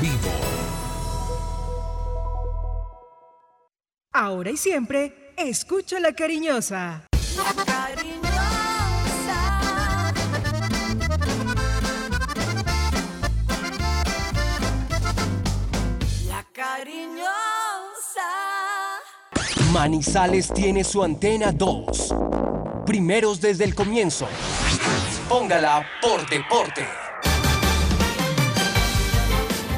vivo. Ahora y siempre, escucha la cariñosa. La cariñosa. La cariñosa. Manizales tiene su antena 2. Primeros desde el comienzo. Póngala por deporte.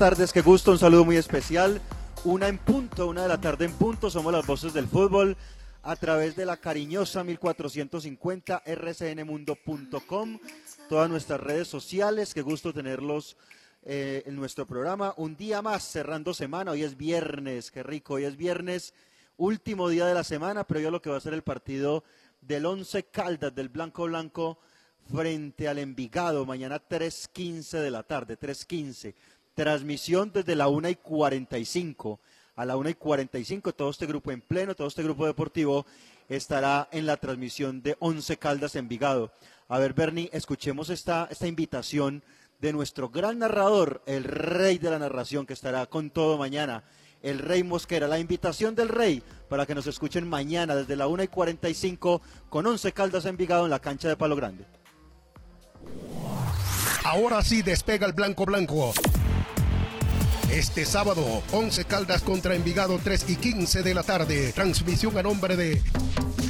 Tardes, qué gusto, un saludo muy especial. Una en punto, una de la tarde en punto, somos las voces del fútbol a través de la cariñosa 1450 rcnmundo.com, todas nuestras redes sociales, qué gusto tenerlos eh, en nuestro programa. Un día más, cerrando semana, hoy es viernes, qué rico, hoy es viernes, último día de la semana, pero yo lo que va a ser el partido del Once Caldas, del Blanco Blanco, frente al Envigado, mañana 3.15 de la tarde, 3.15. Transmisión desde la 1 y 45 a la 1 y 45. Todo este grupo en pleno, todo este grupo deportivo estará en la transmisión de Once Caldas Envigado. A ver, Bernie, escuchemos esta, esta invitación de nuestro gran narrador, el rey de la narración, que estará con todo mañana, el rey Mosquera. La invitación del rey para que nos escuchen mañana desde la 1 y 45 con Once Caldas Envigado en la cancha de Palo Grande. Ahora sí despega el blanco blanco. Este sábado, 11 Caldas contra Envigado, 3 y 15 de la tarde. Transmisión a nombre de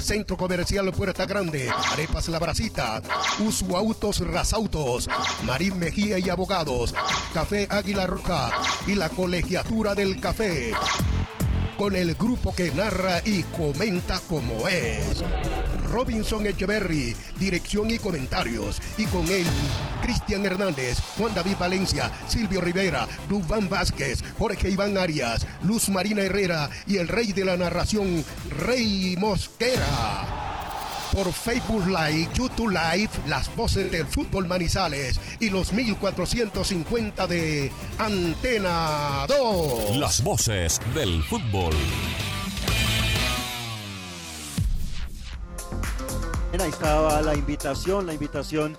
Centro Comercial Puerta Grande, Arepas La Bracita, Usu Autos Rasautos, Marín Mejía y Abogados, Café Águila Roja y la Colegiatura del Café. Con el grupo que narra y comenta como es. Robinson Echeverry, dirección y comentarios. Y con él, Cristian Hernández, Juan David Valencia, Silvio Rivera, Dubán Vázquez, Jorge Iván Arias, Luz Marina Herrera y el rey de la narración, Rey Mosquera. Por Facebook Live, YouTube Live, las voces del fútbol Manizales y los 1450 de Antena 2. Las voces del fútbol. Ahí estaba la invitación, la invitación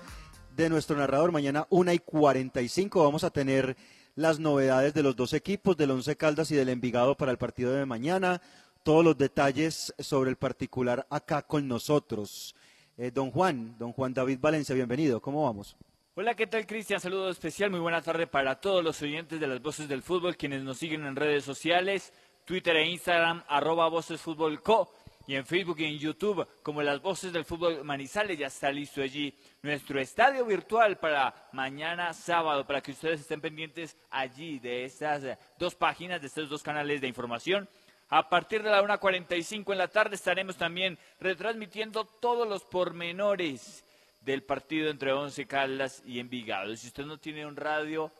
de nuestro narrador. Mañana 1 y 45 vamos a tener las novedades de los dos equipos, del Once Caldas y del Envigado para el partido de mañana. Todos los detalles sobre el particular acá con nosotros. Eh, don Juan, don Juan David Valencia, bienvenido. ¿Cómo vamos? Hola, ¿qué tal Cristian? Saludo especial, muy buena tarde para todos los oyentes de las Voces del Fútbol, quienes nos siguen en redes sociales, Twitter e Instagram, arroba Voces Fútbol Co, y en Facebook y en YouTube, como las Voces del Fútbol Manizales, ya está listo allí nuestro estadio virtual para mañana sábado, para que ustedes estén pendientes allí de estas dos páginas, de estos dos canales de información. A partir de la 1.45 en la tarde estaremos también retransmitiendo todos los pormenores del partido entre Once Caldas y Envigado. Si usted no tiene un radio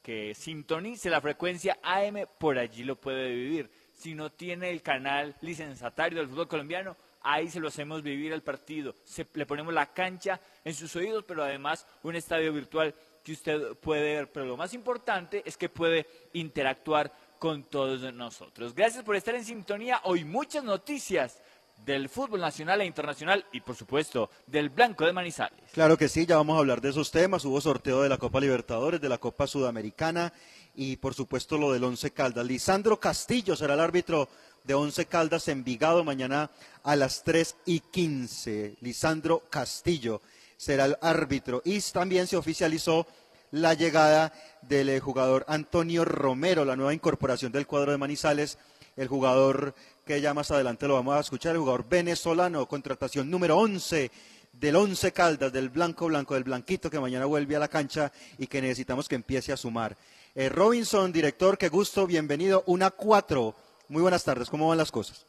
que sintonice la frecuencia AM, por allí lo puede vivir. Si no tiene el canal licenciatario del fútbol colombiano, ahí se lo hacemos vivir el partido. Se, le ponemos la cancha en sus oídos, pero además un estadio virtual que usted puede ver. Pero lo más importante es que puede interactuar con todos nosotros. Gracias por estar en sintonía. Hoy muchas noticias del fútbol nacional e internacional y por supuesto del Blanco de Manizales. Claro que sí, ya vamos a hablar de esos temas. Hubo sorteo de la Copa Libertadores, de la Copa Sudamericana y por supuesto lo del Once Caldas. Lisandro Castillo será el árbitro de Once Caldas Envigado mañana a las 3 y 15. Lisandro Castillo será el árbitro. Y también se oficializó la llegada del eh, jugador Antonio Romero, la nueva incorporación del cuadro de Manizales, el jugador que ya más adelante lo vamos a escuchar, el jugador venezolano, contratación número 11 del Once Caldas, del Blanco Blanco, del Blanquito, que mañana vuelve a la cancha y que necesitamos que empiece a sumar. Eh, Robinson, director, qué gusto, bienvenido. Una cuatro. Muy buenas tardes, ¿cómo van las cosas?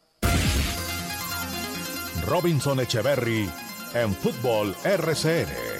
Robinson Echeverry en Fútbol RCN.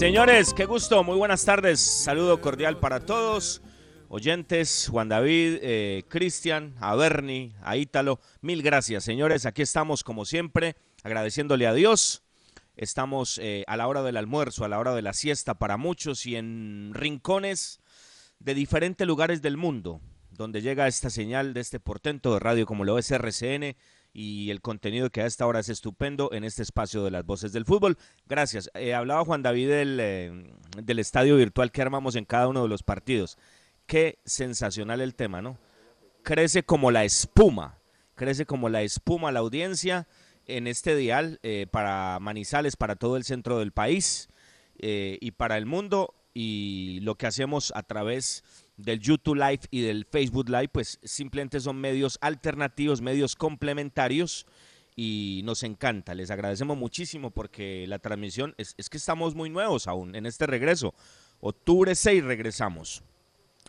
Señores, qué gusto, muy buenas tardes. Saludo cordial para todos. Oyentes, Juan David, eh, Cristian, a Bernie, a Ítalo, mil gracias, señores. Aquí estamos, como siempre, agradeciéndole a Dios. Estamos eh, a la hora del almuerzo, a la hora de la siesta para muchos y en rincones de diferentes lugares del mundo, donde llega esta señal de este portento de radio como lo es RCN y el contenido que a esta hora es estupendo en este espacio de las voces del fútbol. Gracias. Eh, hablaba Juan David del, eh, del estadio virtual que armamos en cada uno de los partidos. Qué sensacional el tema, ¿no? Crece como la espuma, crece como la espuma la audiencia en este dial eh, para Manizales, para todo el centro del país y para el mundo. Y lo que hacemos a través del YouTube Live y del Facebook Live, pues simplemente son medios alternativos, medios complementarios y nos encanta. Les agradecemos muchísimo porque la transmisión es, es que estamos muy nuevos aún en este regreso. Octubre 6 regresamos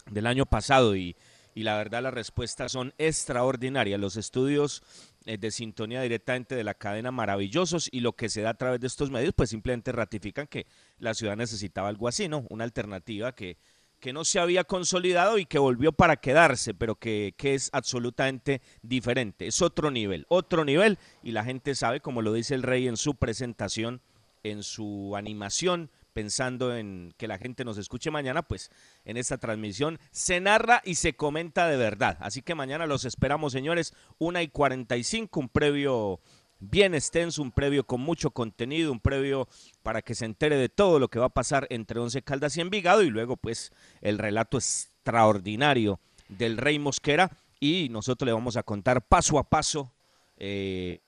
del año pasado y, y la verdad las respuestas son extraordinarias. Los estudios eh, de sintonía directamente de la cadena maravillosos y lo que se da a través de estos medios pues simplemente ratifican que la ciudad necesitaba algo así, ¿no? Una alternativa que, que no se había consolidado y que volvió para quedarse, pero que, que es absolutamente diferente. Es otro nivel, otro nivel y la gente sabe, como lo dice el rey en su presentación, en su animación, pensando en que la gente nos escuche mañana, pues en esta transmisión se narra y se comenta de verdad. Así que mañana los esperamos, señores, una y 45, un previo bien extenso, un previo con mucho contenido, un previo para que se entere de todo lo que va a pasar entre Once Caldas y Envigado y luego pues el relato extraordinario del Rey Mosquera y nosotros le vamos a contar paso a paso eh,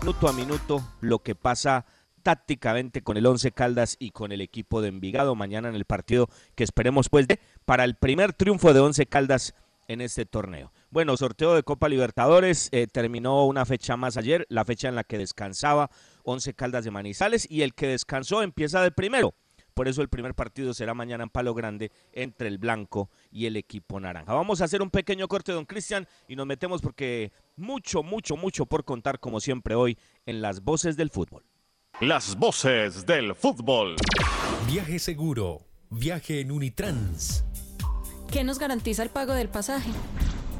minuto a minuto lo que pasa tácticamente con el Once Caldas y con el equipo de Envigado mañana en el partido que esperemos pues de para el primer triunfo de Once Caldas en este torneo. Bueno, sorteo de Copa Libertadores eh, terminó una fecha más ayer, la fecha en la que descansaba Once Caldas de Manizales y el que descansó empieza de primero. Por eso el primer partido será mañana en Palo Grande entre el blanco y el equipo naranja. Vamos a hacer un pequeño corte, don Cristian, y nos metemos porque mucho, mucho, mucho por contar, como siempre hoy, en las voces del fútbol. Las voces del fútbol. Viaje seguro. Viaje en Unitrans. ¿Qué nos garantiza el pago del pasaje?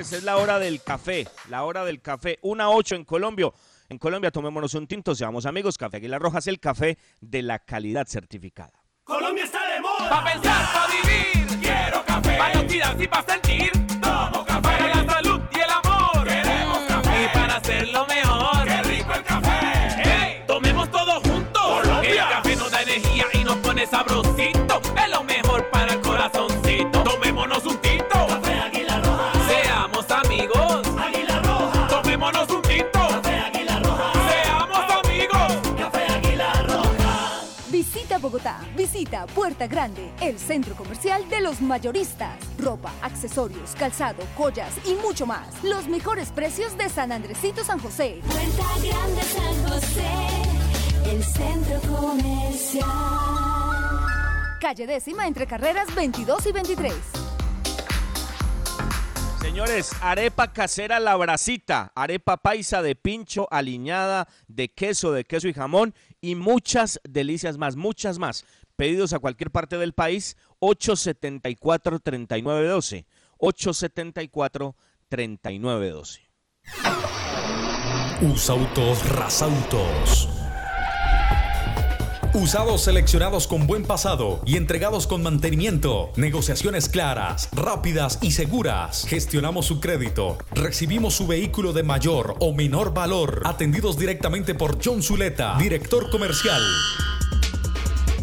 Señores, es la hora del café, la hora del café. Una ocho en Colombia. En Colombia tomémonos un tinto, seamos amigos. Café Aguilar Rojas, el café de la calidad certificada. Colombia está de moda. Pa' pensar, pa' vivir. Quiero café. Pa' y pa' sentir. Tomo café. Para la salud y el amor. Queremos café. Y para hacerlo mejor. Qué rico el café. Hey, tomemos todos juntos. Colombia. El café nos da energía y nos pone sabrosito. Es lo mejor visita Puerta Grande, el centro comercial de los mayoristas. Ropa, accesorios, calzado, joyas y mucho más. Los mejores precios de San Andresito San José. Puerta Grande San José, el centro comercial. Calle décima entre carreras 22 y 23. Señores, arepa casera la bracita, arepa paisa de pincho, aliñada, de queso, de queso y jamón y muchas delicias más, muchas más. Pedidos a cualquier parte del país, 874-3912. 874-3912. Usautos Rasautos. Usados seleccionados con buen pasado y entregados con mantenimiento. Negociaciones claras, rápidas y seguras. Gestionamos su crédito. Recibimos su vehículo de mayor o menor valor. Atendidos directamente por John Zuleta, director comercial.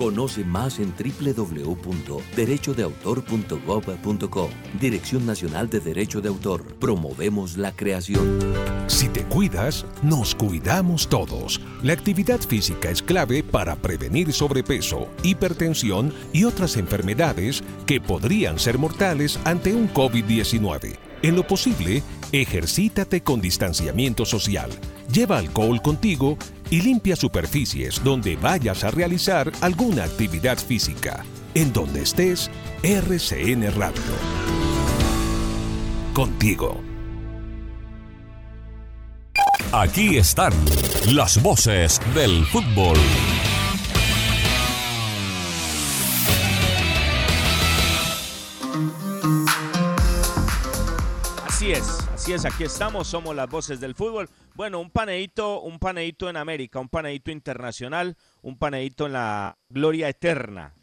Conoce más en www.derechodeautor.gov.co. Dirección Nacional de Derecho de Autor. Promovemos la creación. Si te cuidas, nos cuidamos todos. La actividad física es clave para prevenir sobrepeso, hipertensión y otras enfermedades que podrían ser mortales ante un COVID-19. En lo posible, ejercítate con distanciamiento social. Lleva alcohol contigo y limpia superficies donde vayas a realizar alguna actividad física. En donde estés, RCN Radio. Contigo. Aquí están las voces del fútbol. Así es, así es, aquí estamos, somos las voces del fútbol. Bueno, un paneíto, un paneíto en América, un paneíto internacional, un paneíto en la gloria eterna,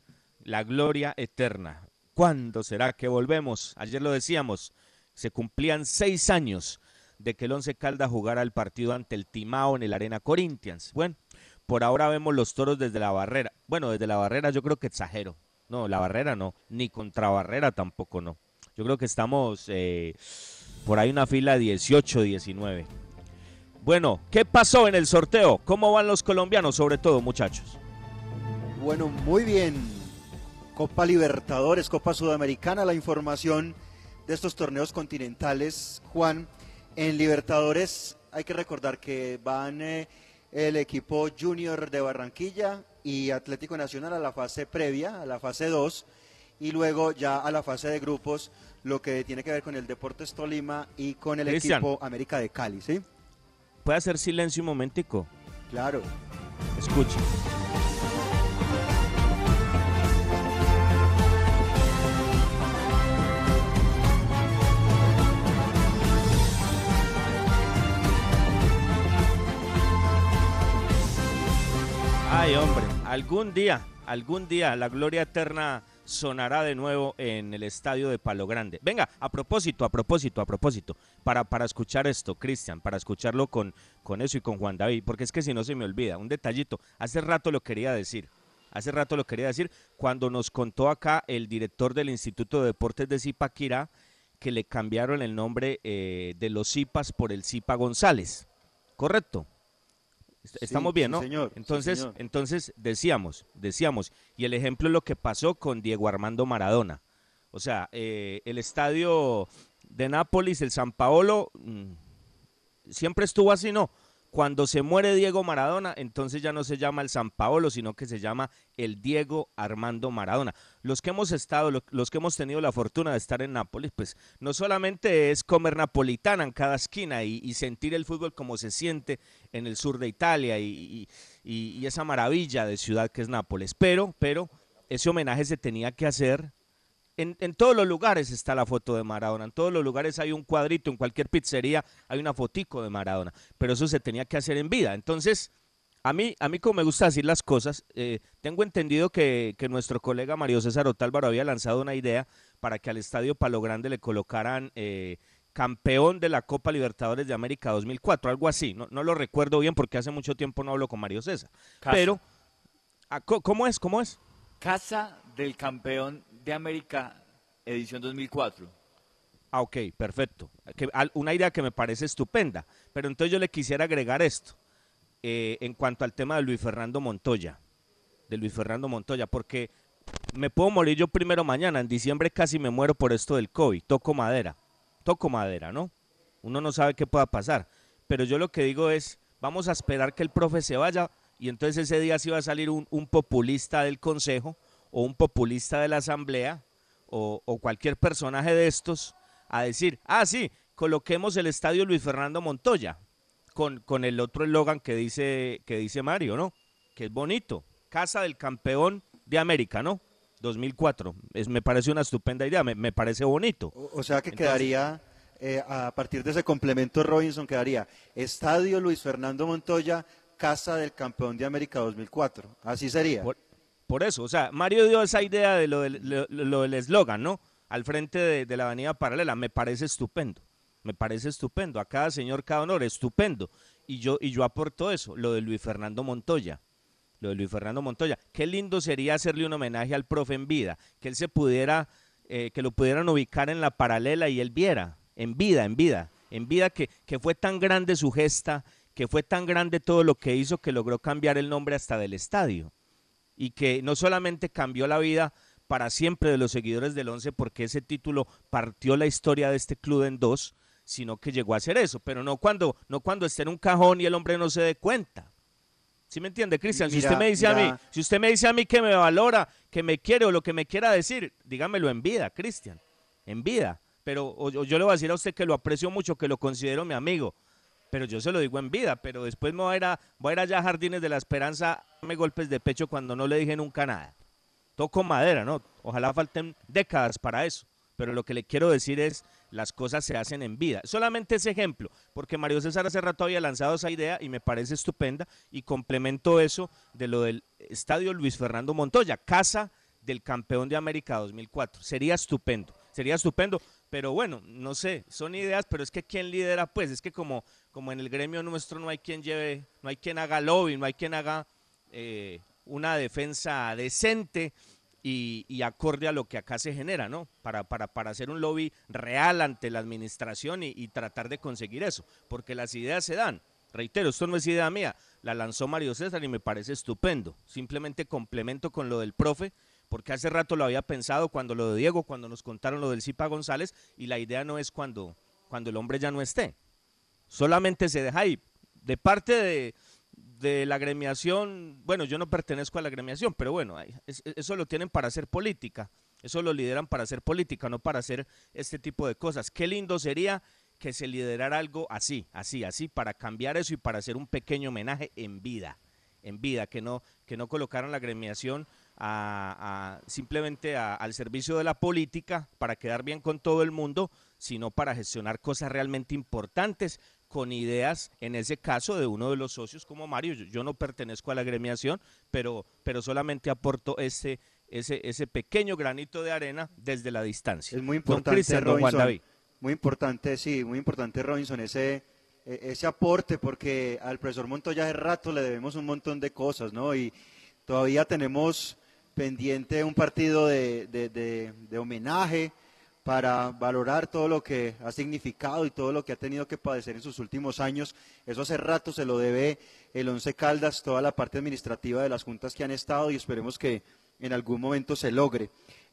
la gloria eterna. ¿Cuándo será que volvemos? Ayer lo decíamos, se cumplían seis años de que el Once Caldas jugara el partido ante el Timao en el Arena Corinthians. Bueno, por ahora vemos los toros desde la barrera. Bueno, desde la barrera yo creo que exagero. No, la barrera no, ni contra barrera tampoco no. Yo creo que estamos eh, por ahí una fila 18, 19. Bueno, ¿qué pasó en el sorteo? ¿Cómo van los colombianos sobre todo, muchachos? Bueno, muy bien. Copa Libertadores, Copa Sudamericana, la información de estos torneos continentales, Juan. En Libertadores hay que recordar que van eh, el equipo Junior de Barranquilla y Atlético Nacional a la fase previa, a la fase 2, y luego ya a la fase de grupos, lo que tiene que ver con el Deportes Tolima y con el Cristian. equipo América de Cali, ¿sí? ¿Puede hacer silencio un momentico? Claro. Escuche. Ay, hombre, algún día, algún día la gloria eterna sonará de nuevo en el estadio de Palo Grande. Venga, a propósito, a propósito, a propósito, para, para escuchar esto, Cristian, para escucharlo con, con eso y con Juan David, porque es que si no se me olvida, un detallito, hace rato lo quería decir, hace rato lo quería decir, cuando nos contó acá el director del Instituto de Deportes de Zipaquirá que le cambiaron el nombre eh, de los Zipas por el Zipa González. correcto. Est- Estamos bien, ¿no? señor, sí, entonces, señor. entonces decíamos, decíamos, y el ejemplo es lo que pasó con Diego Armando Maradona. O sea, eh, el estadio de Nápoles, el San Paolo, mm, siempre estuvo así, ¿no? Cuando se muere Diego Maradona, entonces ya no se llama el San Paolo, sino que se llama el Diego Armando Maradona. Los que hemos estado, lo- los que hemos tenido la fortuna de estar en Nápoles, pues no solamente es comer napolitana en cada esquina y, sentir el fútbol como se siente en el sur de Italia y- y esa maravilla de ciudad que es Nápoles, pero, pero ese homenaje se tenía que hacer en, en todos los lugares está la foto de Maradona, en todos los lugares hay un cuadrito, en cualquier pizzería hay una fotico de Maradona, pero eso se tenía que hacer en vida. Entonces, a mí, a mí como me gusta decir las cosas, eh, tengo entendido que, que nuestro colega Mario César Otálvaro había lanzado una idea para que al Estadio Palo Grande le colocaran eh, campeón de la Copa Libertadores de América 2004, algo así, no, no lo recuerdo bien porque hace mucho tiempo no hablo con Mario César, Casa. pero... ah, ¿Cómo es? ¿Cómo es? Casa del campeón de América, edición 2004. Ah, ok, perfecto. Que- una idea que me parece estupenda. Pero entonces yo le quisiera agregar esto eh, en cuanto al tema de Luis Fernando Montoya. De Luis Fernando Montoya, porque me puedo morir yo primero mañana. En diciembre casi me muero por esto del COVID. Toco madera. Toco madera, ¿no? Uno no sabe qué pueda pasar. Pero yo lo que digo es, vamos a esperar que el profe se vaya y entonces ese día sí va a salir un populista del consejo o un populista de la asamblea o, o cualquier personaje de estos a decir, ah, sí, coloquemos el estadio Luis Fernando Montoya con, con el otro eslogan que dice, que dice Mario, ¿no? Que es bonito. Casa del campeón de América, ¿no? 2004. Es, me parece una estupenda idea, me, me parece bonito. O, o sea que Entonces- quedaría, eh, a partir de ese complemento Robinson, quedaría Estadio Luis Fernando Montoya, Casa del Campeón de América 2004. Así sería. Por, por eso, o sea, Mario dio esa idea de lo del lo- del eslogan, ¿no? Al frente de, de la avenida paralela, me parece estupendo, me parece estupendo, a cada señor cada honor, estupendo. Y yo, y yo aporto eso, lo de Luis Fernando Montoya, lo de Luis Fernando Montoya. Qué lindo sería hacerle un homenaje al profe en vida, que él se pudiera, eh, que lo pudieran ubicar en la paralela y él viera, en vida, en vida, en vida que, que fue tan grande su gesta, que fue tan grande todo lo que hizo que logró cambiar el nombre hasta del estadio y que no solamente cambió la vida para siempre de los seguidores del Once porque ese título partió la historia de este club en dos, sino que llegó a ser eso, pero no cuando no cuando esté en un cajón y el hombre no se dé cuenta. ¿Sí me entiende, Cristian? Si usted me dice a mí, si usted me dice a mí que me valora, que me quiere o lo que me quiera decir, dígamelo en vida, Cristian, en vida. Pero o- o yo le voy a decir a usted que lo aprecio mucho, que lo considero mi amigo, pero yo se lo digo en vida, pero después me voy a ir, a, voy a allá a Jardines de la Esperanza darme golpes de pecho cuando no le dije nunca nada. Toco madera, ¿no? Ojalá falten décadas para eso, pero lo que le quiero decir es, las cosas se hacen en vida. Solamente ese ejemplo, porque Mario César hace rato había lanzado esa idea y me parece estupenda y complemento eso de lo del Estadio Luis Fernando Montoya, casa del campeón de América 2004. Sería estupendo, sería estupendo, pero bueno, no sé, son ideas, pero es que quién lidera, pues es que como, como en el gremio nuestro no hay quien lleve, no hay quien haga lobby, no hay quien haga eh, una defensa decente y, acorde a lo que acá se genera, ¿no? Para, para, para hacer un lobby real ante la administración y, y tratar de conseguir eso, porque las ideas se dan. Reitero, esto no es idea mía, la lanzó Mario César y me parece estupendo. Simplemente complemento con lo del profe, porque hace rato lo había pensado cuando lo de Diego, cuando nos contaron lo del Zipa González, y la idea no es cuando, cuando el hombre ya no esté. Solamente se deja ahí. De parte de, de la agremiación, bueno, yo no pertenezco a la agremiación, pero bueno, eso lo tienen para hacer política, eso lo lideran para hacer política, no para hacer este tipo de cosas. Qué lindo sería que se liderara algo así, así, así, para cambiar eso y para hacer un pequeño homenaje en vida, en vida, que no, que no colocaran la agremiación a, simplemente al servicio de la política para quedar bien con todo el mundo, sino para gestionar cosas realmente importantes con ideas, en ese caso, de uno de los socios como Mario. Yo, yo no pertenezco a la agremiación, pero, pero solamente aporto ese, ese, ese pequeño granito de arena desde la distancia. Es muy importante, don Juan. David. Muy importante, sí, muy importante, Robinson, ese, e- ese aporte, porque al profesor Montoya hace rato le debemos un montón de cosas, ¿no? Y todavía tenemos pendiente un partido de, de- de- de homenaje para valorar todo lo que ha significado y todo lo que ha tenido que padecer en sus últimos años. Eso hace rato se lo debe el Once Caldas, toda la parte administrativa de las juntas que han estado y esperemos que en algún momento se logre.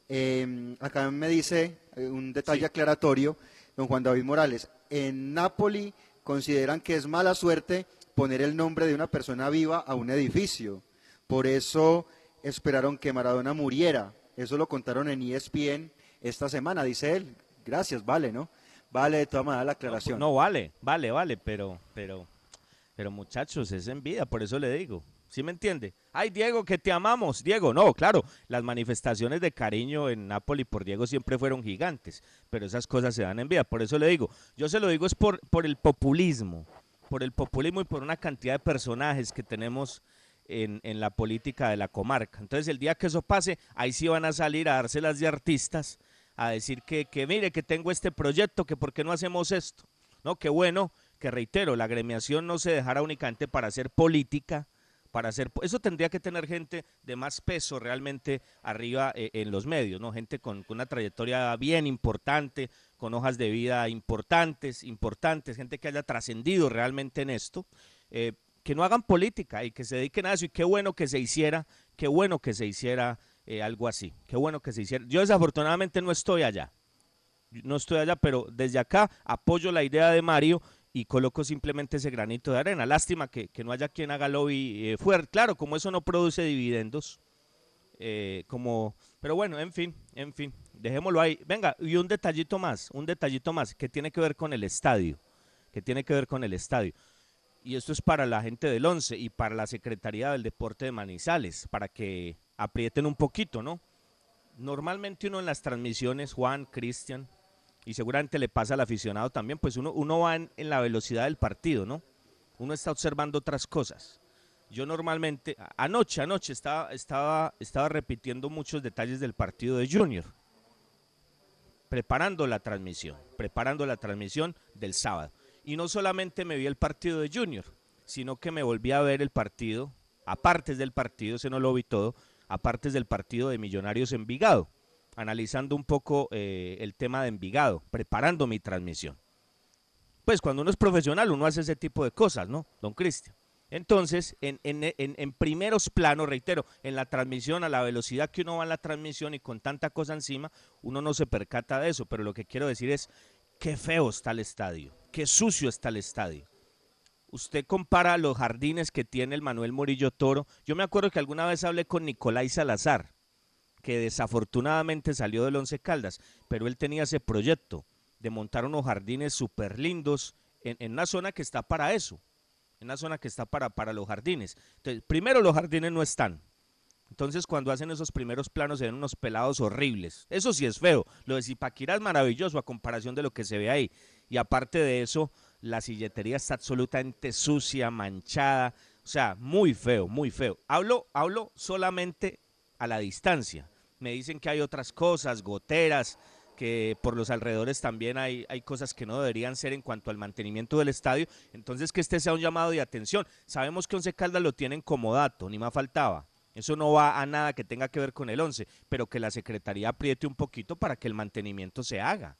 Eh, acá me dice eh, un detalle aclaratorio, don Juan David Morales. En Nápoli consideran que es mala suerte poner el nombre de una persona viva a un edificio. Por eso esperaron que Maradona muriera. Eso lo contaron en ESPN esta semana, dice él. Gracias, vale, ¿no? Vale de todas maneras la aclaración. No, vale, vale, vale, pero, pero, pero muchachos, es en vida, por eso le digo. ¿Sí me entiende? Ay, Diego, que te amamos. Diego, no, claro, las manifestaciones de cariño en Nápoles por Diego siempre fueron gigantes, pero esas cosas se dan en vida. Por eso le digo, yo se lo digo es por, por el populismo, por el populismo y por una cantidad de personajes que tenemos en, en la política de la comarca. Entonces, el día que eso pase, ahí sí van a salir a dárselas de artistas, a decir que, que mire, que tengo este proyecto, que por qué no hacemos esto. No, qué bueno, que reitero, la agremiación no se dejara únicamente para hacer política, para hacer eso tendría que tener gente de más peso realmente arriba eh, en los medios, ¿no? Gente con, con, una trayectoria bien importante, con hojas de vida importantes, importantes, gente que haya trascendido realmente en esto, eh, que no hagan política y que se dediquen a eso. Y qué bueno que se hiciera, qué bueno que se hiciera eh, algo así, qué bueno que se hiciera. Yo desafortunadamente no estoy allá, no estoy allá, pero desde acá apoyo la idea de Mario y coloco simplemente ese granito de arena. Lástima que, que no haya quien haga lobby eh, fuerte. Claro, como eso no produce dividendos, eh, como, pero bueno, en fin, en fin, dejémoslo ahí. Venga, y un detallito más, un detallito más que tiene que ver con el estadio, que tiene que ver con el estadio. Y esto es para la gente del 11 y para la Secretaría del Deporte de Manizales, para que aprieten un poquito, ¿no? Normalmente uno en las transmisiones, Juan, Cristian, y seguramente le pasa al aficionado también, pues uno, uno va en, en, la velocidad del partido, ¿no? Uno está observando otras cosas. Yo normalmente, anoche, anoche estaba, estaba, estaba repitiendo muchos detalles del partido de Junior, preparando la transmisión, preparando la transmisión del sábado. Y no solamente me vi el partido de Junior, sino que me volví a ver el partido, aparte del partido, se no lo vi todo, aparte del partido de Millonarios Envigado analizando un poco eh, el tema de Envigado, preparando mi transmisión. Pues cuando uno es profesional, uno hace ese tipo de cosas, ¿no, don Cristian? Entonces, en, en, en, en, primeros planos, reitero, en la transmisión, a la velocidad que uno va en la transmisión y con tanta cosa encima, uno no se percata de eso, pero lo que quiero decir es, qué feo está el estadio, qué sucio está el estadio. Usted compara los jardines que tiene el Manuel Murillo Toro. Yo me acuerdo que alguna vez hablé con Nicolás Salazar, que desafortunadamente salió del Once Caldas, pero él tenía ese proyecto de montar unos jardines súper lindos en, en, una zona que está para eso, en una zona que está para, para los jardines. Entonces, primero los jardines no están. Entonces, cuando hacen esos primeros planos, se ven unos pelados horribles. Eso sí es feo. Lo de Zipaquirá es maravilloso a comparación de lo que se ve ahí. Y aparte de eso, la silletería está absolutamente sucia, manchada. O sea, muy feo, muy feo. Hablo, hablo solamente a la distancia me dicen que hay otras cosas, goteras, que por los alrededores también hay, hay cosas que no deberían ser en cuanto al mantenimiento del estadio. Entonces, que este sea un llamado de atención. Sabemos que Once Caldas lo tienen como dato, ni más faltaba. Eso no va a nada que tenga que ver con el 11, pero que la Secretaría apriete un poquito para que el mantenimiento se haga.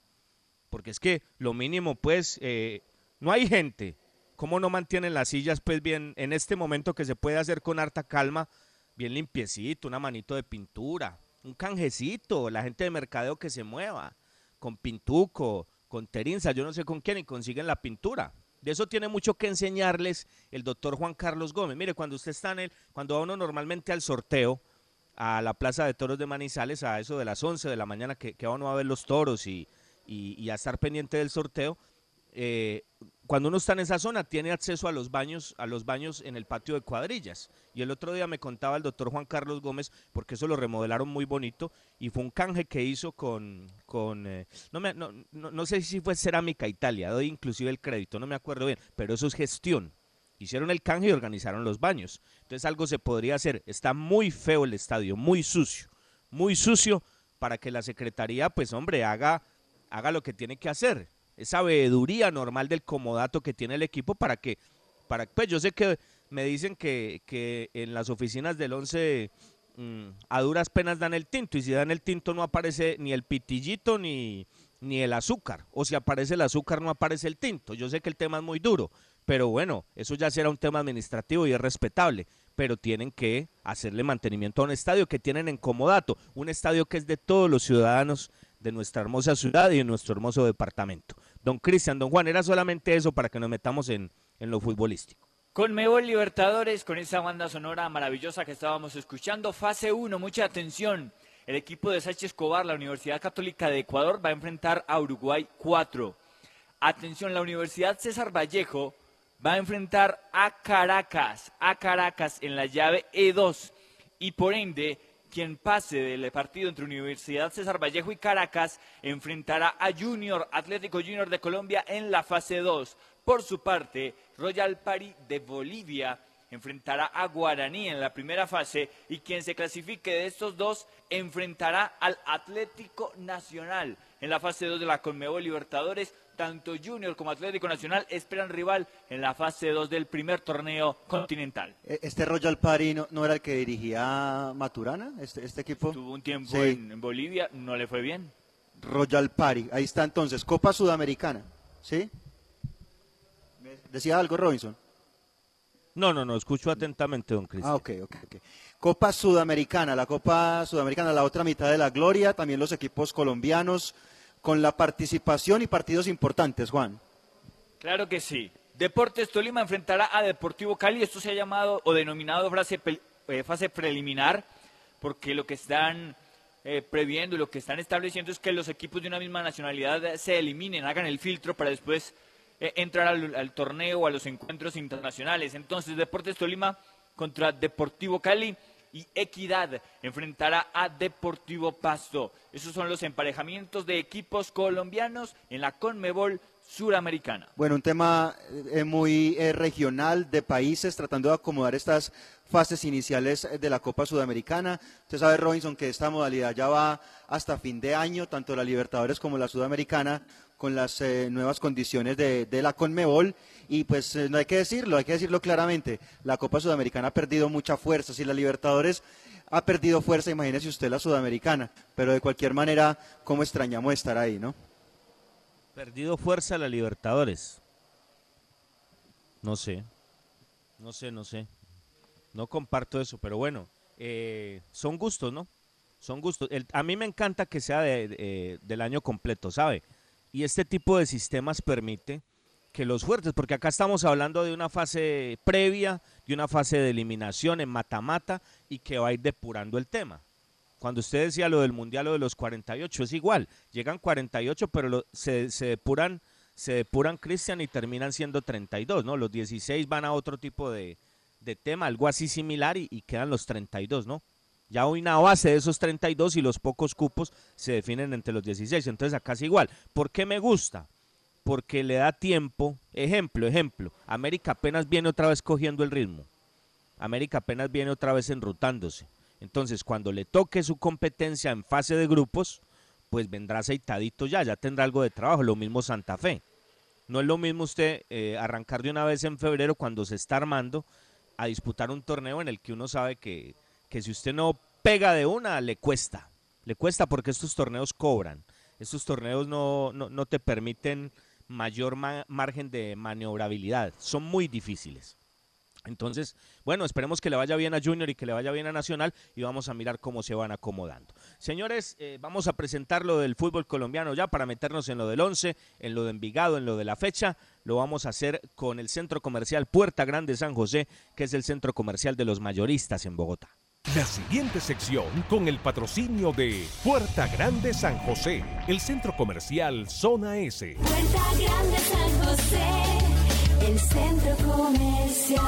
Porque es que lo mínimo, pues, eh, no hay gente. ¿Cómo no mantienen las sillas, pues, bien, en este momento que se puede hacer con harta calma, bien limpiecito, una manito de pintura, un canjecito, la gente de mercadeo que se mueva, con pintuco, con terinza, yo no sé con quién, y consiguen la pintura. De eso tiene mucho que enseñarles el doctor Juan Carlos Gómez. Mire, cuando usted está en el, cuando va uno normalmente al sorteo, a la Plaza de Toros de Manizales, a eso de las 11 de la mañana, que, que uno a ver los toros y, y, y a estar pendiente del sorteo, eh, cuando uno está en esa zona tiene acceso a los baños, a los baños en el patio de cuadrillas. Y el otro día me contaba el doctor Juan Carlos Gómez, porque eso lo remodelaron muy bonito, y fue un canje que hizo con, eh, no, me, no, no, sé si fue Cerámica Italia, doy inclusive el crédito, no me acuerdo bien, pero eso es gestión. Hicieron el canje y organizaron los baños. Entonces algo se podría hacer. Está muy feo el estadio, muy sucio, muy sucio para que la Secretaría, pues hombre, haga, haga lo que tiene que hacer esa veeduría normal del comodato que tiene el equipo para que, para, pues yo sé que me dicen que, que en las oficinas del 11 mmm, a duras penas dan el tinto y si dan el tinto no aparece ni el pitillito ni, ni el azúcar. O si aparece el azúcar, no aparece el tinto. Yo sé que el tema es muy duro, pero bueno, eso ya será un tema administrativo y es respetable. Pero tienen que hacerle mantenimiento a un estadio que tienen en comodato, un estadio que es de todos los ciudadanos de nuestra hermosa ciudad y de nuestro hermoso departamento. Don Cristian, don Juan, era solamente eso para que nos metamos en, en lo futbolístico. Con Mebol Libertadores, con esa banda sonora maravillosa que estábamos escuchando, fase 1, mucha atención. El equipo de Sánchez Escobar, la Universidad Católica de Ecuador, va a enfrentar a Uruguay 4. Atención, la Universidad César Vallejo va a enfrentar a Caracas, a Caracas en la llave E2. Y por ende, quien pase del partido entre Universidad César Vallejo y Caracas enfrentará a Junior, Atlético Junior de Colombia en la fase 2. Por su parte, Royal Party de Bolivia enfrentará a Guaraní en la primera fase y quien se clasifique de estos dos enfrentará al Atlético Nacional en la fase 2 de la Conmebol Libertadores. Tanto Junior como Atlético Nacional esperan rival en la fase 2 del primer torneo continental. E- Este Royal Party no, no era el que dirigía Maturana, este, este equipo. Tuvo un tiempo Sí. en, en Bolivia, no le fue bien. Royal Party, ahí está entonces, Copa Sudamericana, ¿sí? ¿Decía algo Robinson? No, no, no, escucho atentamente, don Cristian. Ah, ok, ok, ok. Copa Sudamericana, la Copa Sudamericana, la otra mitad de la gloria, también los equipos colombianos, con la participación y partidos importantes, Juan. Claro que sí. Deportes Tolima enfrentará a Deportivo Cali. Esto se ha llamado o denominado pel- eh, fase preliminar, porque lo que están eh, previendo y lo que están estableciendo es que los equipos de una misma nacionalidad se eliminen, hagan el filtro para después eh, entrar al, al torneo o a los encuentros internacionales. Entonces, Deportes Tolima contra Deportivo Cali y Equidad enfrentará a Deportivo Pasto. Esos son los emparejamientos de equipos colombianos en la Conmebol Suramericana. Bueno, un tema eh, muy eh, regional de países, tratando de acomodar estas fases iniciales eh, de la Copa Sudamericana. Usted sabe, Robinson, que esta modalidad ya va hasta fin de año, tanto la Libertadores como la Sudamericana, con las eh, nuevas condiciones de, la Conmebol. Y pues eh, no hay que decirlo, hay que decirlo claramente, la Copa Sudamericana ha perdido mucha fuerza. Si la Libertadores ha perdido fuerza, imagínese usted la Sudamericana. Pero de cualquier manera, ¿cómo extrañamos estar ahí, no? Perdido fuerza la Libertadores. No sé. No sé, no sé. No comparto eso, pero bueno, eh, son gustos, ¿no? Son gustos. El- a mí me encanta que sea de- eh, del año completo, ¿sabe? Y este tipo de sistemas permite que los fuertes, porque acá estamos hablando de una fase previa, de una fase de eliminación en mata-mata y que va a ir depurando el tema. Cuando usted decía lo del Mundial o de los 48, es igual. Llegan 48, pero se, se depuran, se depuran Cristian y terminan siendo 32, ¿no? Los 16 van a otro tipo de, tema, algo así similar y quedan los 32, ¿no? Ya hay una base de esos 32 y los pocos cupos se definen entre los 16. Entonces acá es igual. ¿Por qué me gusta? Porque le da tiempo. Ejemplo, ejemplo. América apenas viene otra vez cogiendo el ritmo. América apenas viene otra vez enrutándose. Entonces, cuando le toque su competencia en fase de grupos, pues vendrá aceitadito ya, ya tendrá algo de trabajo. Lo mismo Santa Fe. No es lo mismo usted eh, arrancar de una vez en febrero cuando se está armando a disputar un torneo en el que uno sabe que, que si usted no pega de una, le cuesta. Le cuesta porque estos torneos cobran. Estos torneos no, no, no te permiten mayor ma- margen de maniobrabilidad. Son muy difíciles. Entonces, bueno, esperemos que le vaya bien a Junior y que le vaya bien a Nacional y vamos a mirar cómo se van acomodando. Señores, eh, vamos a presentar lo del fútbol colombiano ya para meternos en lo del 11, en lo de Envigado, en lo de la fecha. Lo vamos a hacer con el Centro Comercial Puerta Grande San José, que es el centro comercial de los mayoristas en Bogotá. La siguiente sección con el patrocinio de Puerta Grande San José, el centro comercial Zona S. Puerta Grande San José, el centro comercial.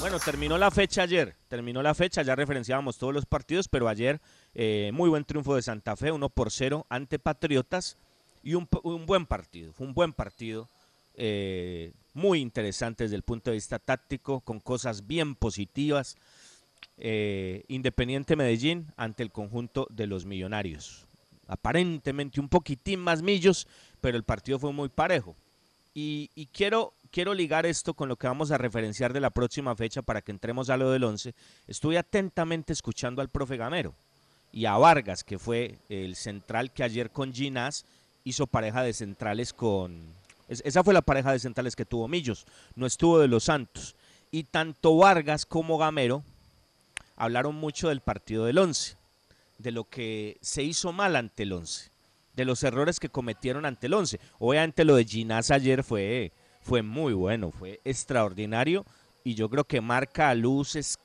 Bueno, terminó la fecha ayer, terminó la fecha, ya referenciábamos todos los partidos, pero ayer eh, muy buen triunfo de Santa Fe, 1 por 0 ante Patriotas y un, buen partido, fue un buen partido, eh, muy interesante desde el punto de vista táctico, con cosas bien positivas. eh, Independiente Medellín ante el conjunto de los millonarios. Aparentemente un poquitín más millos, pero el partido fue muy parejo. Y, quiero, quiero ligar esto con lo que vamos a referenciar de la próxima fecha para que entremos a lo del 11. Estuve atentamente escuchando al profe Gamero y a Vargas, que fue el central que ayer con Ginás hizo pareja de centrales con... es- esa fue la pareja de centrales que tuvo Millos, no estuvo de los Santos. Y tanto Vargas como Gamero hablaron mucho del partido del 11, de lo que se hizo mal ante el 11, de los errores que cometieron ante el 11. Obviamente lo de Ginás ayer fue, fue muy bueno, fue extraordinario y yo creo que marca a luces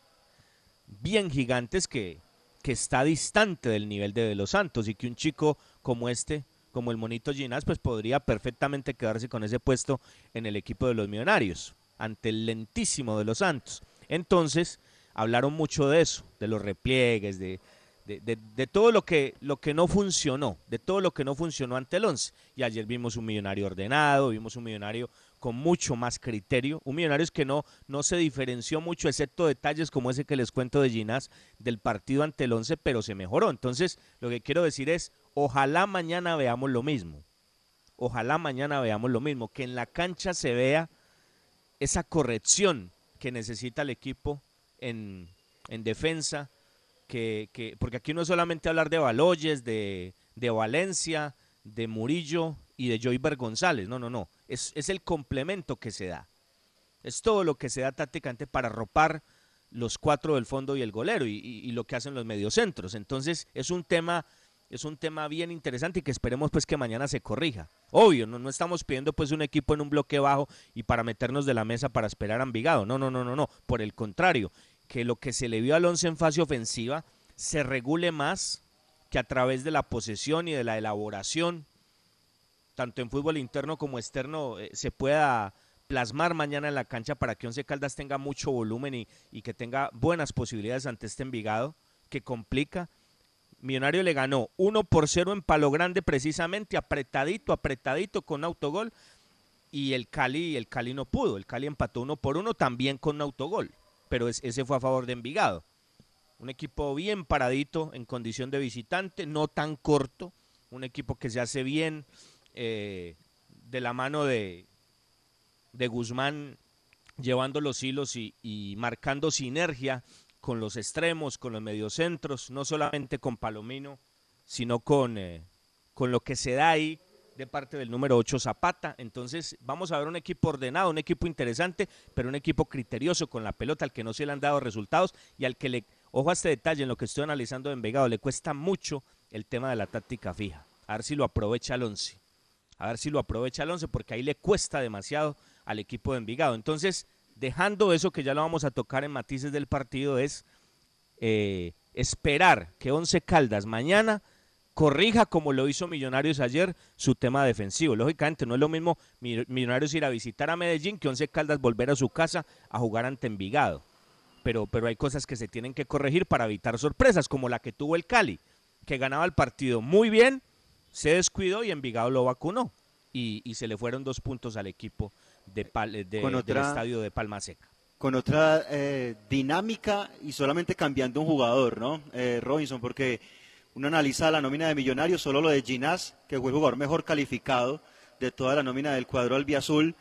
bien gigantes que, que está distante del nivel de, de los Santos y que un chico como este, como el monito Ginás, pues podría perfectamente quedarse con ese puesto en el equipo de los Millonarios, ante el lentísimo de los Santos. Entonces, hablaron mucho de eso, de los repliegues, de, de, de- todo lo que, lo que no funcionó, de todo lo que no funcionó ante el 11. Y ayer vimos un millonario ordenado, vimos un millonario con mucho más criterio, un millonario que no, no se diferenció mucho, excepto detalles como ese que les cuento de Ginás del partido ante el 11, pero se mejoró. Entonces, lo que quiero decir es, ojalá mañana veamos lo mismo. Ojalá mañana veamos lo mismo, que en la cancha se vea esa corrección que necesita el equipo en, en defensa, que, que- porque aquí no es solamente hablar de Baloyes, de, de Valencia, de Murillo y de Joyber González, no, no, no, es, es el complemento que se da, es todo lo que se da tácticamente para arropar los cuatro del fondo y el golero y, lo que hacen los mediocentros, entonces es un tema es un tema bien interesante y que esperemos pues que mañana se corrija. Obvio, no, no estamos pidiendo pues un equipo en un bloque bajo y para meternos de la mesa para esperar a Envigado. No, no, no, no, no. Por el contrario, que lo que se le vio al once en fase ofensiva se regule más que a través de la posesión y de la elaboración, tanto en fútbol interno como externo, eh, se pueda plasmar mañana en la cancha para que Once Caldas tenga mucho volumen y, que tenga buenas posibilidades ante este Envigado, que complica. Millonario le ganó 1 por 0 en Palo Grande precisamente, apretadito, apretadito con autogol. Y el Cali, el Cali no pudo. El Cali empató 1 por 1 también con autogol. Pero es- ese fue a favor de Envigado. Un equipo bien paradito en condición de visitante, no tan corto. Un equipo que se hace bien eh, de la mano de, de Guzmán llevando los hilos y, marcando sinergia con los extremos, con los mediocentros, no solamente con Palomino, sino con, eh, con lo que se da ahí de parte del número 8 Zapata. Entonces vamos a ver un equipo ordenado, un equipo interesante, pero un equipo criterioso con la pelota, al que no se le han dado resultados y al que le, ojo a este detalle en lo que estoy analizando de Envigado, le cuesta mucho el tema de la táctica fija. A ver si lo aprovecha 11. A ver si lo aprovecha el 11 porque ahí le cuesta demasiado al equipo de Envigado. Entonces, dejando eso que ya lo vamos a tocar en matices del partido, es eh, esperar que Once Caldas mañana corrija como lo hizo Millonarios ayer su tema defensivo. Lógicamente no es lo mismo Mi- Millonarios ir a visitar a Medellín que Once Caldas volver a su casa a jugar ante Envigado. Pero, pero hay cosas que se tienen que corregir para evitar sorpresas, como la que tuvo el Cali, que ganaba el partido muy bien, se descuidó y Envigado lo vacunó. Y, y se le fueron dos puntos al equipo de, Pal- de- del estadio de Palma Seca. con otra eh, dinámica y solamente cambiando un jugador, ¿no? Eh, Robinson, porque uno analiza la nómina de Millonarios, solo lo de Ginás, que fue el jugador mejor calificado de toda la nómina del cuadro albiazul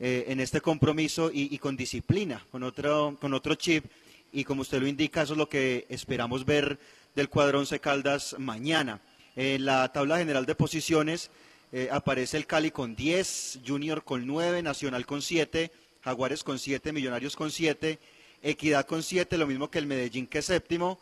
eh, en este compromiso y, y con disciplina, con otro, con otro chip. Y como usted lo indica, eso es lo que esperamos ver del cuadro Once Caldas mañana. En la tabla general de posiciones eh, aparece el Cali con 10, Junior con 9, Nacional con 7, Jaguares con 7, Millonarios con 7, Equidad con 7, lo mismo que el Medellín que es séptimo,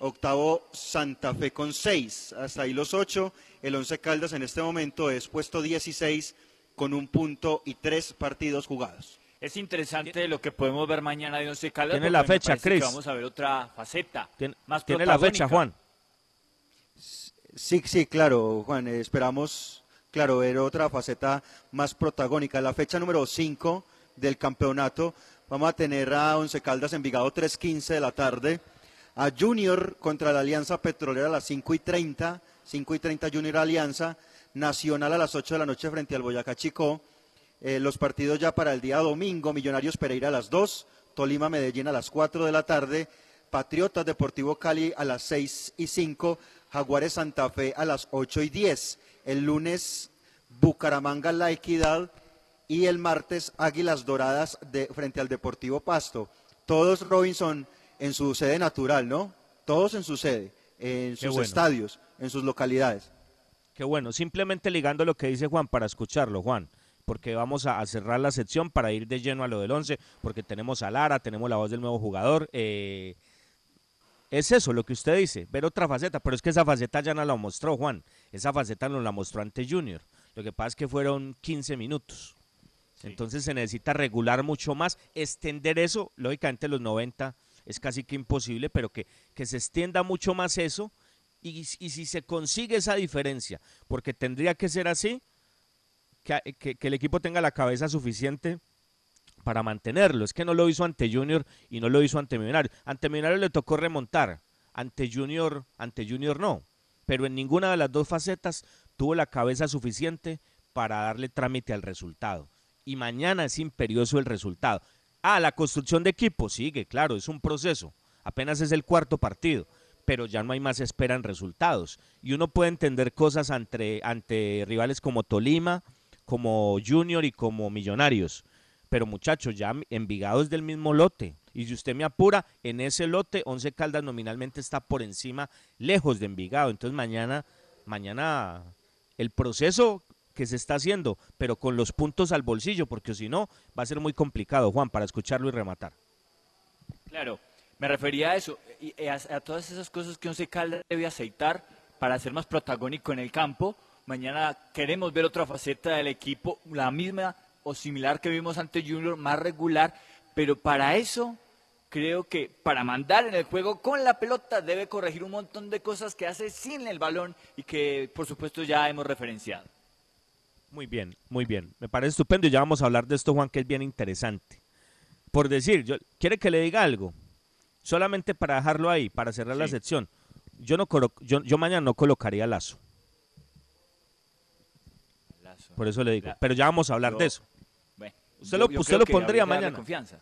octavo Santa Fe con 6, hasta ahí los 8, el Once Caldas en este momento es puesto 16 con un punto y tres partidos jugados. Es interesante lo que podemos ver mañana de Once Caldas. Tiene la fecha, Chris. Vamos a ver otra faceta. más Tiene la fecha. Juan. Sí, sí, claro, Juan, eh, esperamos, claro, ver otra faceta más protagónica. La fecha número 5 del campeonato, vamos a tener a Once Caldas Envigado 3.15 de la tarde, a Junior contra la Alianza Petrolera a las 5 y 30, 5 y 30 Junior Alianza, Nacional a las 8 de la noche frente al Boyacá Chico, eh, los partidos ya para el día domingo, Millonarios Pereira a las 2, Tolima Medellín a las 4 de la tarde, Patriotas Deportivo Cali a las 6 y 5, Jaguares Santa Fe a las 8 y 10. El lunes Bucaramanga La Equidad y el martes Águilas Doradas de, frente al Deportivo Pasto. Todos Robinson en su sede natural, ¿no? Todos en su sede. en sus bueno. estadios, en sus localidades. Qué bueno, simplemente ligando lo que dice Juan para escucharlo, Juan, porque vamos a, a cerrar la sección para ir de lleno a lo del 11, porque tenemos a Lara, tenemos la voz del nuevo jugador. eh, es eso lo que usted dice, ver otra faceta, pero es que esa faceta ya no la mostró Juan, esa faceta nos la mostró ante Junior. Lo que pasa es que fueron 15 minutos. Entonces se necesita regular mucho más, extender eso, lógicamente los 90 es casi que imposible, pero que, que se extienda mucho más eso y, y si se consigue esa diferencia, porque tendría que ser así, que, que- que el equipo tenga la cabeza suficiente para mantenerlo. Es que no lo hizo ante Junior y no lo hizo ante Millonarios. Ante Millonarios le tocó remontar, ante Junior, ante Junior no. Pero en ninguna de las dos facetas tuvo la cabeza suficiente para darle trámite al resultado. Y mañana es imperioso el resultado. Ah, la construcción de equipo sigue, claro, es un proceso. Apenas es el cuarto partido, pero ya no hay más espera en resultados. Y uno puede entender cosas ante, ante rivales como Tolima, como Junior y como Millonarios. Pero muchachos, ya Envigado es del mismo lote. Y si usted me apura, en ese lote, Once Caldas nominalmente está por encima, lejos de Envigado. Entonces mañana, mañana el proceso que se está haciendo, pero con los puntos al bolsillo, porque si no, va a ser muy complicado, Juan, para escucharlo y rematar. Claro, me refería a eso, y a, a todas esas cosas que Once Caldas debe aceitar para ser más protagónico en el campo. Mañana queremos ver otra faceta del equipo, la misma o similar que vimos ante Junior, más regular, pero para eso creo que para mandar en el juego con la pelota debe corregir un montón de cosas que hace sin el balón y que por supuesto ya hemos referenciado. Muy bien, muy bien. Me parece estupendo y ya vamos a hablar de esto, Juan, que es bien interesante. Por decir, yo, ¿quiere que le diga algo? Solamente para dejarlo ahí, para cerrar la sección. Yo, no yo, yo mañana no colocaría lazo. Por eso le digo. La- Pero ya vamos a hablar yo- de eso. ¿Usted yo- lo, yo usted lo pondría mañana? confianza.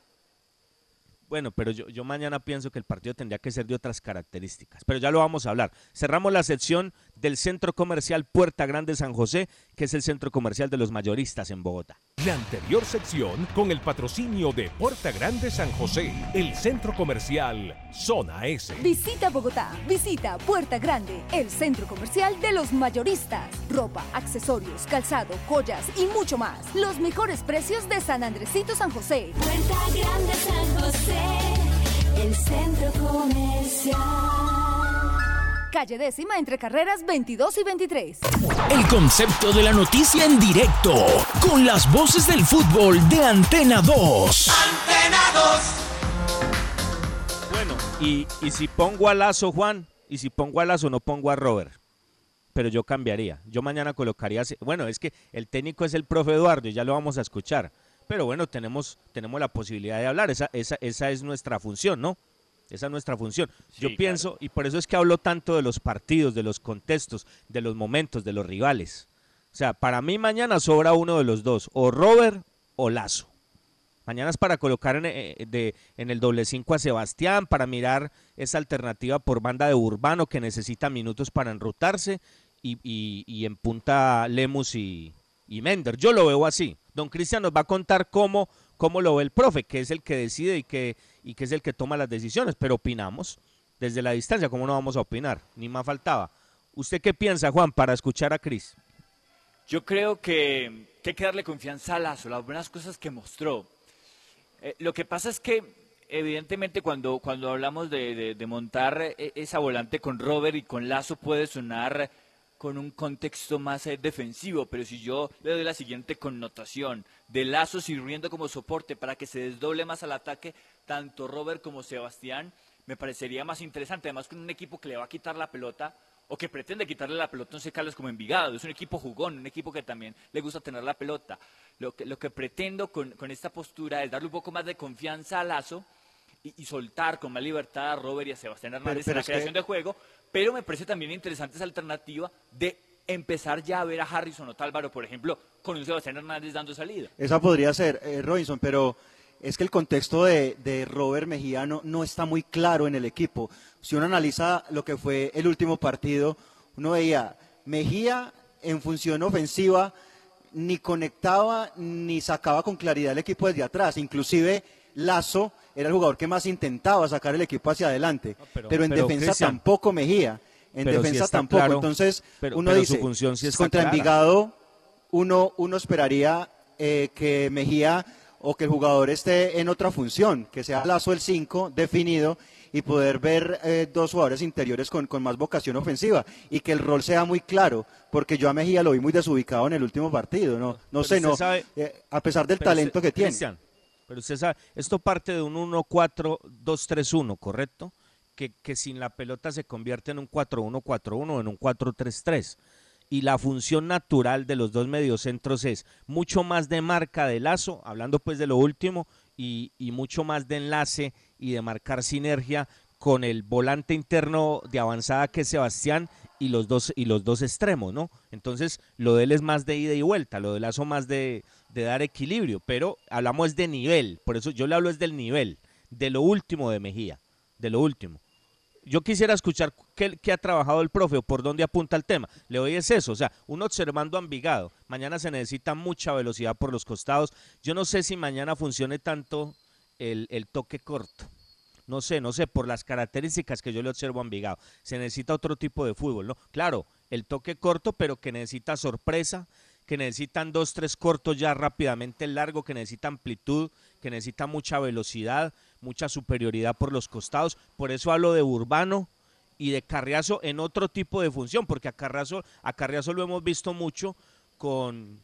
Bueno, pero yo, yo mañana pienso que el partido tendría que ser de otras características, pero ya lo vamos a hablar. Cerramos la sección del Centro Comercial Puerta Grande San José, que es el centro comercial de los mayoristas en Bogotá. La anterior sección con el patrocinio de Puerta Grande San José, el centro comercial Zona S. Visita Bogotá, visita Puerta Grande, el centro comercial de los mayoristas. Ropa, accesorios, calzado, joyas y mucho más. Los mejores precios de San Andresito San José. Puerta Grande San José, el centro comercial. Calle décima entre carreras 22 y 23. El concepto de la noticia en directo, con las voces del fútbol de Antena 2. Bueno, y, y si pongo a Lazo, Juan, y si pongo a Lazo, no pongo a Robert. Pero yo cambiaría. Yo mañana colocaría. Bueno, es que el técnico es el profe Eduardo y ya lo vamos a escuchar. Pero bueno, tenemos, tenemos la posibilidad de hablar. Esa, esa, esa es nuestra función, ¿no? Esa es nuestra función. Yo pienso, y por eso es que hablo tanto de los partidos, de los contextos, de los momentos, de los rivales. O sea, para mí mañana sobra uno de los dos, o Robert o Lazo. Mañana es para colocar en, eh, de- en el doble 5 a Sebastián, para mirar esa alternativa por banda de Urbano que necesita minutos para enrutarse y, y- y en punta Lemus y, y Mender. Yo lo veo así. Don Cristian nos va a contar cómo, cómo lo ve el profe, que es el que decide y que, y que es el que toma las decisiones, pero opinamos desde la distancia, ¿cómo no vamos a opinar? Ni más faltaba. ¿Usted qué piensa, Juan, para escuchar a Cris? Yo creo que, que hay que darle confianza a Lazo, las buenas cosas que mostró. Eh, lo que pasa es que, evidentemente, cuando, cuando hablamos de, de- montar eh, esa volante con Robert y con Lazo puede sonar con un contexto más eh, defensivo, pero si yo le doy la siguiente connotación de Lazo sirviendo como soporte para que se desdoble más al ataque, tanto Robert como Sebastián, me parecería más interesante, además con un equipo que le va a quitar la pelota o que pretende quitarle la pelota a Once Caldas como Envigado. Es un equipo jugón, un equipo que también le gusta tener la pelota. Lo que, lo que pretendo con, con esta postura es darle un poco más de confianza a Lazo y, y soltar con más libertad a Robert y a Sebastián Hernández pero en la que- creación de juego, pero me parece también interesante esa alternativa de empezar ya a ver a Harrison o Tálvaro, por ejemplo, con un Sebastián Hernández dando salida. Esa podría ser, eh, Robinson, pero es que el contexto de, Robert Mejía no está muy claro en el equipo. Si uno analiza lo que fue el último partido, uno veía Mejía en función ofensiva ni conectaba ni sacaba con claridad el equipo desde atrás. Inclusive Lazo era el jugador que más intentaba sacar el equipo hacia adelante. pero- pero, en pero, defensa Cristian. tampoco Mejía. En sí defensa tampoco. claro, Entonces, pero- uno dice, su función sí contra clara. Envigado, uno, uno esperaría eh, que Mejía o que el jugador esté en otra función, que sea Lazo el 5 definido y poder ver eh, dos jugadores interiores con, con más vocación ofensiva y que el rol sea muy claro, porque yo a Mejía lo vi muy desubicado en el último partido, no, no Pero sé, no, sabe- eh, a pesar del talento que tiene. Cristian, pero usted sabe, esto parte de un 1-4-2-3-1, ¿correcto? Que, que sin la pelota se convierte en un 4-1-4-1 o en un 4-3-3. Y la función natural de los dos mediocentros es mucho más de marca de lazo, hablando pues de lo último, y, y mucho más de enlace y de marcar sinergia con el volante interno de avanzada que es Sebastián y los dos y los dos extremos, ¿no? Entonces, lo de él es más de ida y vuelta, lo de Lazo más de, de dar equilibrio, pero hablamos de nivel, por eso yo le hablo es del nivel, de lo último de Mejía, de lo último. Yo quisiera escuchar qué, qué ha trabajado el profe o por dónde apunta el tema. Le doy es eso, o sea, uno observando a Envigado. Mañana se necesita mucha velocidad por los costados. Yo no sé si mañana funcione tanto el, el toque corto. No sé, no sé, por las características que yo le observo a Envigado. Se necesita otro tipo de fútbol, ¿no? Claro, el toque corto, pero que necesita sorpresa, que necesitan dos, tres cortos ya rápidamente largo, que necesita amplitud, que necesita mucha velocidad, mucha superioridad por los costados. Por eso hablo de Urbano y de Carriazo en otro tipo de función, porque a Carriazo, a lo hemos visto mucho con,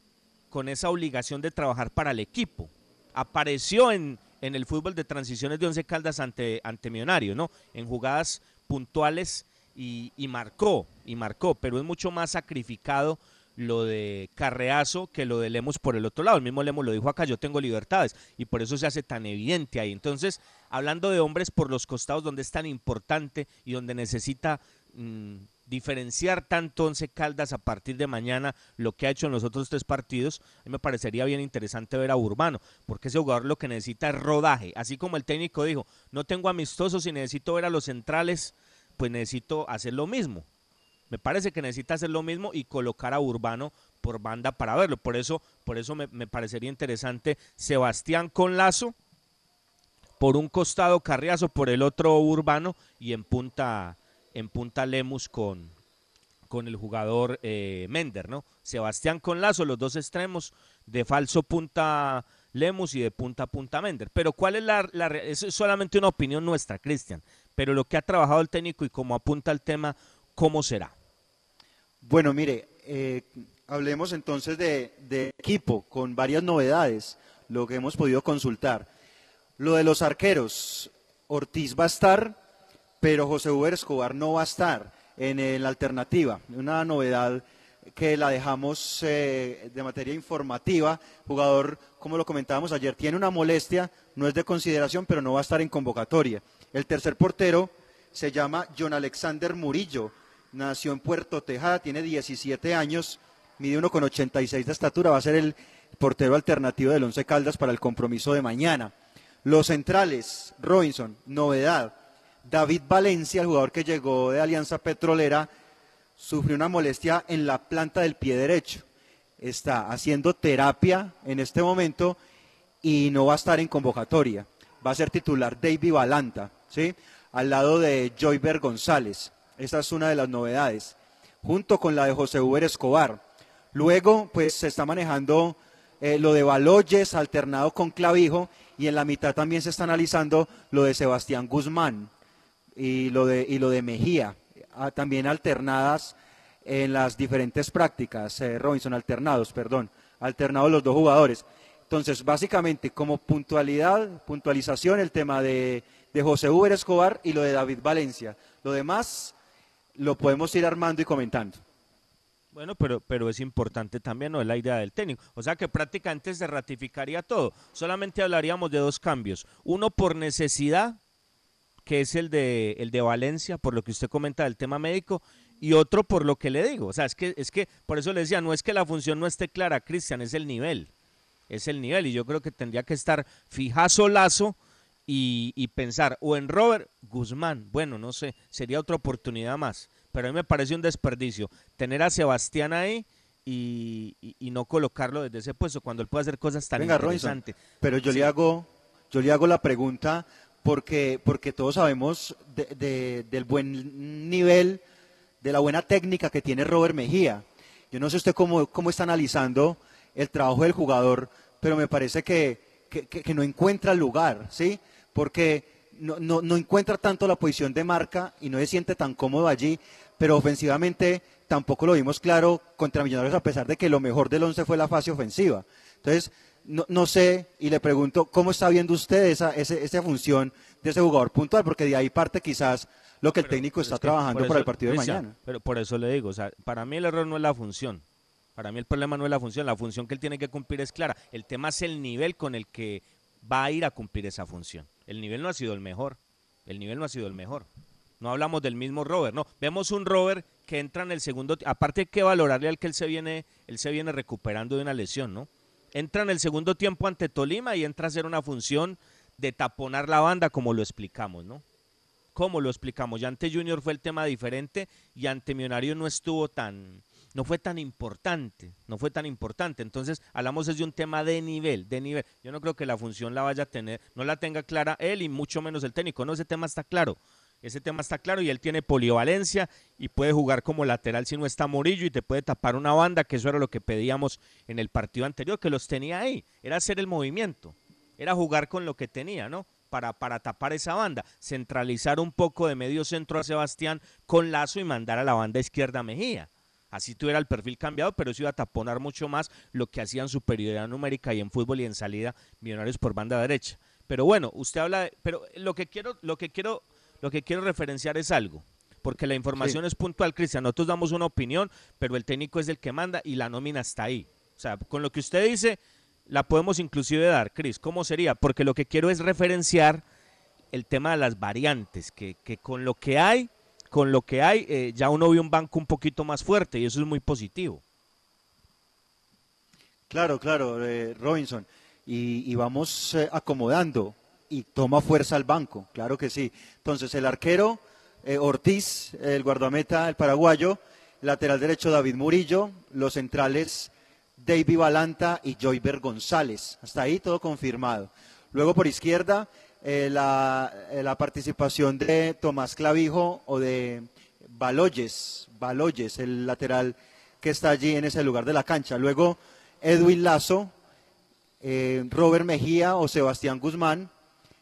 con esa obligación de trabajar para el equipo. Apareció en, en el fútbol de transiciones de Once Caldas ante, ante Millonario, ¿no? En jugadas puntuales y, y marcó, y marcó, pero es mucho más sacrificado lo de Carreazo que lo de Lemos por el otro lado. El mismo Lemos lo dijo acá, yo tengo libertades y por eso se hace tan evidente ahí. Entonces, hablando de hombres por los costados donde es tan importante y donde necesita mm, diferenciar tanto Once Caldas a partir de mañana lo que ha hecho en los otros tres partidos, a mí me parecería bien interesante ver a Urbano, porque ese jugador lo que necesita es rodaje, así como el técnico dijo, no tengo amistosos y necesito ver a los centrales, pues necesito hacer lo mismo. Me parece que necesita hacer lo mismo y colocar a Urbano por banda para verlo. Por eso, por eso me, parecería interesante Sebastián con Lazo, por un costado Carriazo, por el otro Urbano y en punta, en punta Lemus con, con el jugador eh, Mender, ¿no? Sebastián con Lazo, los dos extremos, de falso punta Lemus y de punta punta Mender. Pero ¿cuál es la, la es solamente una opinión nuestra, Cristian. Pero lo que ha trabajado el técnico y cómo apunta el tema, ¿cómo será? Bueno, mire, eh, hablemos entonces de, equipo con varias novedades, lo que hemos podido consultar. Lo de los arqueros, Ortiz va a estar, pero José Uber Escobar no va a estar en, en la alternativa. Una novedad que la dejamos eh, de materia informativa. Jugador, como lo comentábamos ayer, tiene una molestia, no es de consideración, pero no va a estar en convocatoria. El tercer portero se llama John Alexander Murillo. Nació en Puerto Tejada, tiene 17 años, mide 1,86 de estatura, va a ser el portero alternativo del Once Caldas para el compromiso de mañana. Los centrales, Robinson, novedad. David Valencia, el jugador que llegó de Alianza Petrolera, sufrió una molestia en la planta del pie derecho. Está haciendo terapia en este momento y no va a estar en convocatoria. Va a ser titular David Balanta, ¿sí? Al lado de Joyber González. Esa es una de las novedades. Junto con la de José Uber Escobar. Luego, pues se está manejando eh, lo de Baloyes alternado con Clavijo y en la mitad también se está analizando lo de Sebastián Guzmán y lo de, y lo de Mejía, ah, también alternadas en las diferentes prácticas, eh, Robinson, alternados, perdón, alternados los dos jugadores. Entonces, básicamente, como puntualidad, puntualización, el tema de, de José Uber Escobar y lo de David Valencia. Lo demás lo podemos ir armando y comentando. Bueno, pero, pero es importante también, ¿no? La idea del técnico. O sea que prácticamente se ratificaría todo. Solamente hablaríamos de dos cambios. Uno por necesidad, que es el de, el de Valencia, por lo que usted comenta del tema médico, y otro por lo que le digo. O sea, es que, es que, por eso le decía, no es que la función no esté clara, Cristian, es el nivel. Es el nivel. Y yo creo que tendría que estar fijazo lazo y, y pensar, o en Robert Guzmán, bueno, no sé, sería otra oportunidad más. Pero a mí me parece un desperdicio tener a Sebastián ahí y, y- y no colocarlo desde ese puesto cuando él puede hacer cosas tan Venga, Robinson, interesantes. pero yo Sí. le hago, yo le hago la pregunta porque, porque todos sabemos de- de- del buen nivel de la buena técnica que tiene Robert Mejía. Yo no sé usted cómo, cómo está analizando el trabajo del jugador, pero me parece que, que, que- que no encuentra lugar, ¿sí? Porque no, no, no encuentra tanto la posición de marca y no se siente tan cómodo allí, pero ofensivamente tampoco lo vimos claro contra Millonarios a pesar de que lo mejor del once fue la fase ofensiva. Entonces, no, no sé y le pregunto cómo está viendo usted esa, ese- esa función de ese jugador puntual, porque de ahí parte quizás lo que el técnico está Es que trabajando para el partido de mañana. Pero por eso le digo, o sea, para mí el error no es la función. Para mí el problema no es la función, la función que él tiene que cumplir es clara. El tema es el nivel con el que va a ir a cumplir esa función. El nivel no ha sido el mejor. El nivel no ha sido el mejor. No hablamos del mismo Robert, no. Vemos un Robert que entra en el segundo, ti- aparte hay que valorarle al que él se viene, él se viene recuperando de una lesión, ¿no? Entra en el segundo tiempo ante Tolima y entra a hacer una función de taponar la banda como lo explicamos, ¿no? ¿Cómo lo explicamos? Ya ante Junior fue el tema diferente y ante Millonario no estuvo tan, no fue tan importante, no fue tan importante. Entonces, hablamos es de un tema de nivel, de nivel. Yo no creo que la función la vaya a tener, no la tenga clara él y mucho menos el técnico. No, ese tema está claro. Ese tema está claro y él tiene polivalencia y puede jugar como lateral si no está Murillo y te puede tapar una banda, que eso era lo que pedíamos en el partido anterior, que los tenía ahí. Era hacer el movimiento, era jugar con lo que tenía, ¿no? Para, para tapar esa banda, centralizar un poco de medio centro a Sebastián con Lazo y mandar a la banda izquierda a Mejía. Así tuviera el perfil cambiado, pero eso iba a taponar mucho más lo que hacían superioridad numérica y en fútbol y en salida Millonarios por banda derecha. Pero bueno, usted habla de, pero lo que quiero, lo que quiero, lo que quiero referenciar es algo, porque la información Sí. es puntual, Cristian. Nosotros damos una opinión, pero el técnico es el que manda y la nómina está ahí. O sea, con lo que usted dice, la podemos inclusive dar, Cris. ¿Cómo sería? Porque lo que quiero es referenciar el tema de las variantes, que, que con lo que hay, con lo que hay, eh, ya uno ve un banco un poquito más fuerte y eso es muy positivo. Claro, claro, eh, Robinson. Y, vamos eh, acomodando y toma fuerza el banco, claro que sí. Entonces, el arquero eh, Ortiz, el guardameta, el paraguayo, lateral derecho David Murillo, los centrales David Balanta y Joyber González. Hasta ahí todo confirmado. Luego por izquierda, eh, la, eh, la participación de Tomás Clavijo o de Baloyes, Baloyes, el lateral que está allí en ese lugar de la cancha. Luego Edwin Lazo, eh, Robert Mejía o Sebastián Guzmán.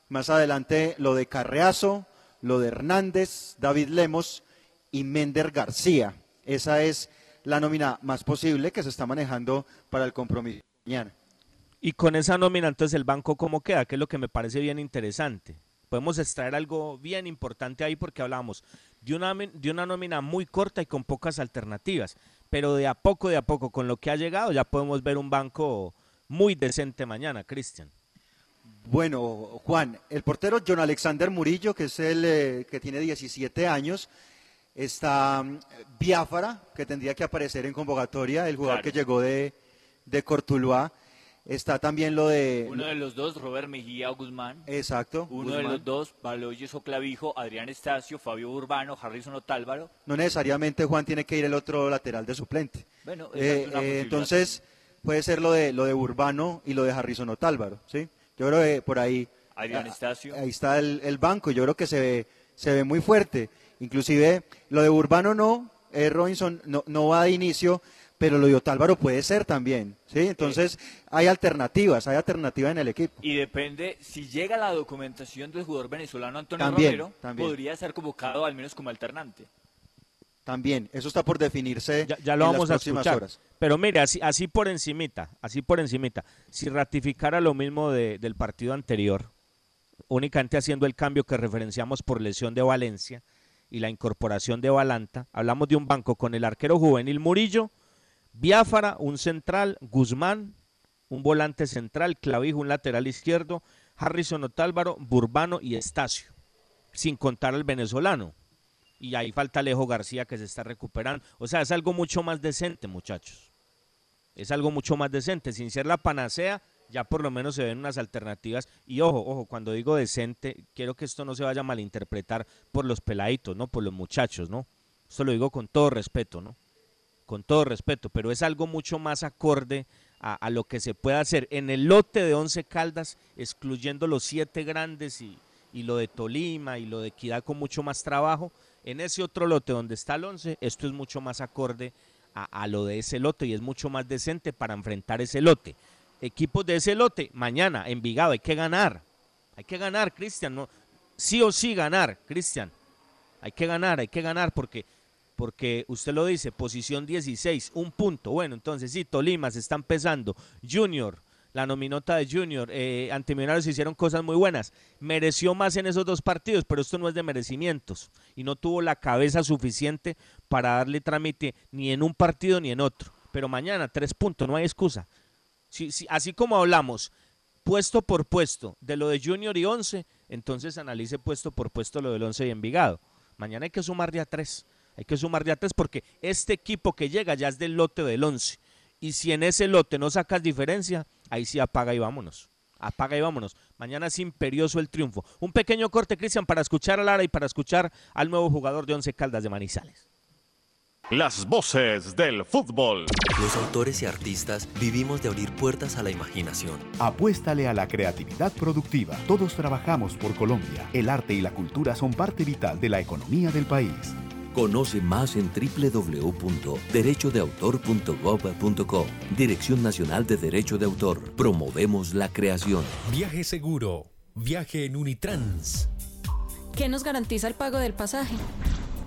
Más adelante lo de Carreazo, lo de Hernández, David Lemos y Mender García. Esa es la nómina más posible que se está manejando para el compromiso mañana. Y con esa nómina, entonces, el banco, ¿cómo queda? Que es lo que me parece bien interesante. Podemos extraer algo bien importante ahí porque hablamos de una, de una nómina muy corta y con pocas alternativas. Pero de a poco, de a poco, con lo que ha llegado, ya podemos ver un banco muy decente mañana, Cristian. Bueno, Juan, el portero John Alexander Murillo, que es el eh, que tiene 17 años, está mm, Biafara, que tendría que aparecer en convocatoria, el jugador Claro. que llegó de, de Cortuluá. Está también lo de... Uno de los dos, Robert Mejía o Guzmán. Exacto. Uno de los dos, Baloyes o Clavijo, Adrián Estacio, Fabio Urbano, Harrison Otálvaro. No necesariamente Juan tiene que ir el otro lateral de suplente. Bueno, Eh, es una eh, entonces puede ser lo de lo de Urbano y lo de Harrison Otálvaro, ¿sí? Yo creo que por ahí Adrián ah, Estacio. ahí está el, el banco. Yo creo que se ve se ve muy fuerte. Inclusive lo de Urbano no, eh, Robinson no, no va de inicio, pero lo de Otálvaro puede ser también, ¿sí? Entonces hay alternativas, hay alternativas en el equipo. Y depende, si llega la documentación del jugador venezolano Antonio También, Romero, también. podría ser convocado al menos como alternante. También, eso está por definirse Ya, ya lo en vamos las a próximas escuchar. horas. Pero mire, así, así por encimita, así por encimita, si ratificara lo mismo de- del partido anterior, únicamente haciendo el cambio que referenciamos por lesión de Valencia y la incorporación de Balanta, hablamos de un banco con el arquero juvenil Murillo, Biafara, un central, Guzmán, un volante central, Clavijo, un lateral izquierdo, Harrison Otálvaro, Burbano y Estacio, sin contar al venezolano. Y ahí falta Alejo García que se está recuperando. O sea, es algo mucho más decente, muchachos. Es algo mucho más decente. Sin ser la panacea, ya por lo menos se ven unas alternativas. Y ojo, ojo, cuando digo decente, quiero que esto no se vaya a malinterpretar por los peladitos, ¿no? Por los muchachos, ¿no? Esto lo digo con todo respeto, ¿no? Con todo respeto, pero es algo mucho más acorde a, lo que se puede hacer en el lote de Once Caldas, excluyendo los siete grandes y, lo de Tolima y lo de Equidad con mucho más trabajo. en ese otro lote donde está el 11, esto es mucho más acorde a, lo de ese lote y es mucho más decente para enfrentar ese lote. Equipos de ese lote, mañana, Envigado, hay que ganar. Hay que ganar, Cristian. No, sí o sí ganar, Cristian. Hay que ganar, hay que ganar porque porque usted lo dice, posición 16, un punto. Bueno, entonces sí, Tolima se está empezando. Junior, la nominota de Junior, eh, ante Millonarios hicieron cosas muy buenas. Mereció más en esos dos partidos, pero esto no es de merecimientos. Y no tuvo la cabeza suficiente para darle trámite ni en un partido ni en otro. Pero mañana, tres puntos, no hay excusa. Sí, sí, así como hablamos, puesto por puesto, de lo de Junior y 11, entonces analice puesto por puesto lo del 11 y Envigado. Mañana hay que sumar de a tres. Hay que sumar de a tres porque este equipo que llega ya es del lote del 11. Y si en ese lote no sacas diferencia, ahí sí apaga y vámonos. Apaga y vámonos. Mañana es imperioso el triunfo. Un pequeño corte, Cristian, para escuchar a Lara y para escuchar al nuevo jugador de Once Caldas de Manizales. Las voces del fútbol. Los autores y artistas vivimos de abrir puertas a la imaginación. Apuéstale a la creatividad productiva. Todos trabajamos por Colombia. El arte y la cultura son parte vital de la economía del país. Conoce más en www.derechodeautor.gov.co. Dirección Nacional de Derecho de Autor. Promovemos la creación. Viaje seguro. Viaje en Unitrans. ¿Qué nos garantiza el pago del pasaje?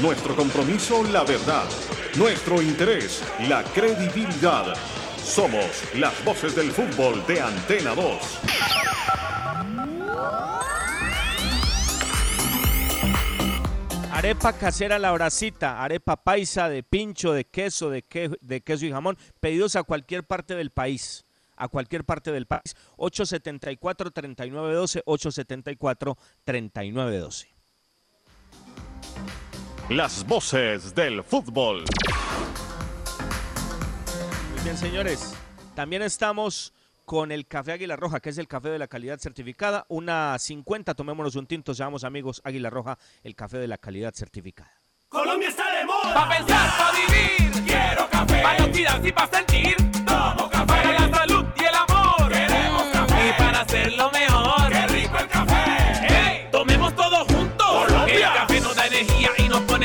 Nuestro compromiso, la verdad. Nuestro interés, la credibilidad. Somos las voces del fútbol de Antena 2. Arepa casera La Bracita, arepa paisa de pincho, de queso, de, de queso y jamón, pedidos a cualquier parte del país. A cualquier parte del país. 874-3912, 874-3912. Las voces del fútbol. Muy bien, señores. También estamos con el café Águila Roja, que es el café de la calidad certificada. Una 50, tomémonos un tinto, seamos amigos. Águila Roja, el café de la calidad certificada. Colombia está de moda. Pa' pensar, pa' vivir. Quiero café. Para actividad y pa' sentir.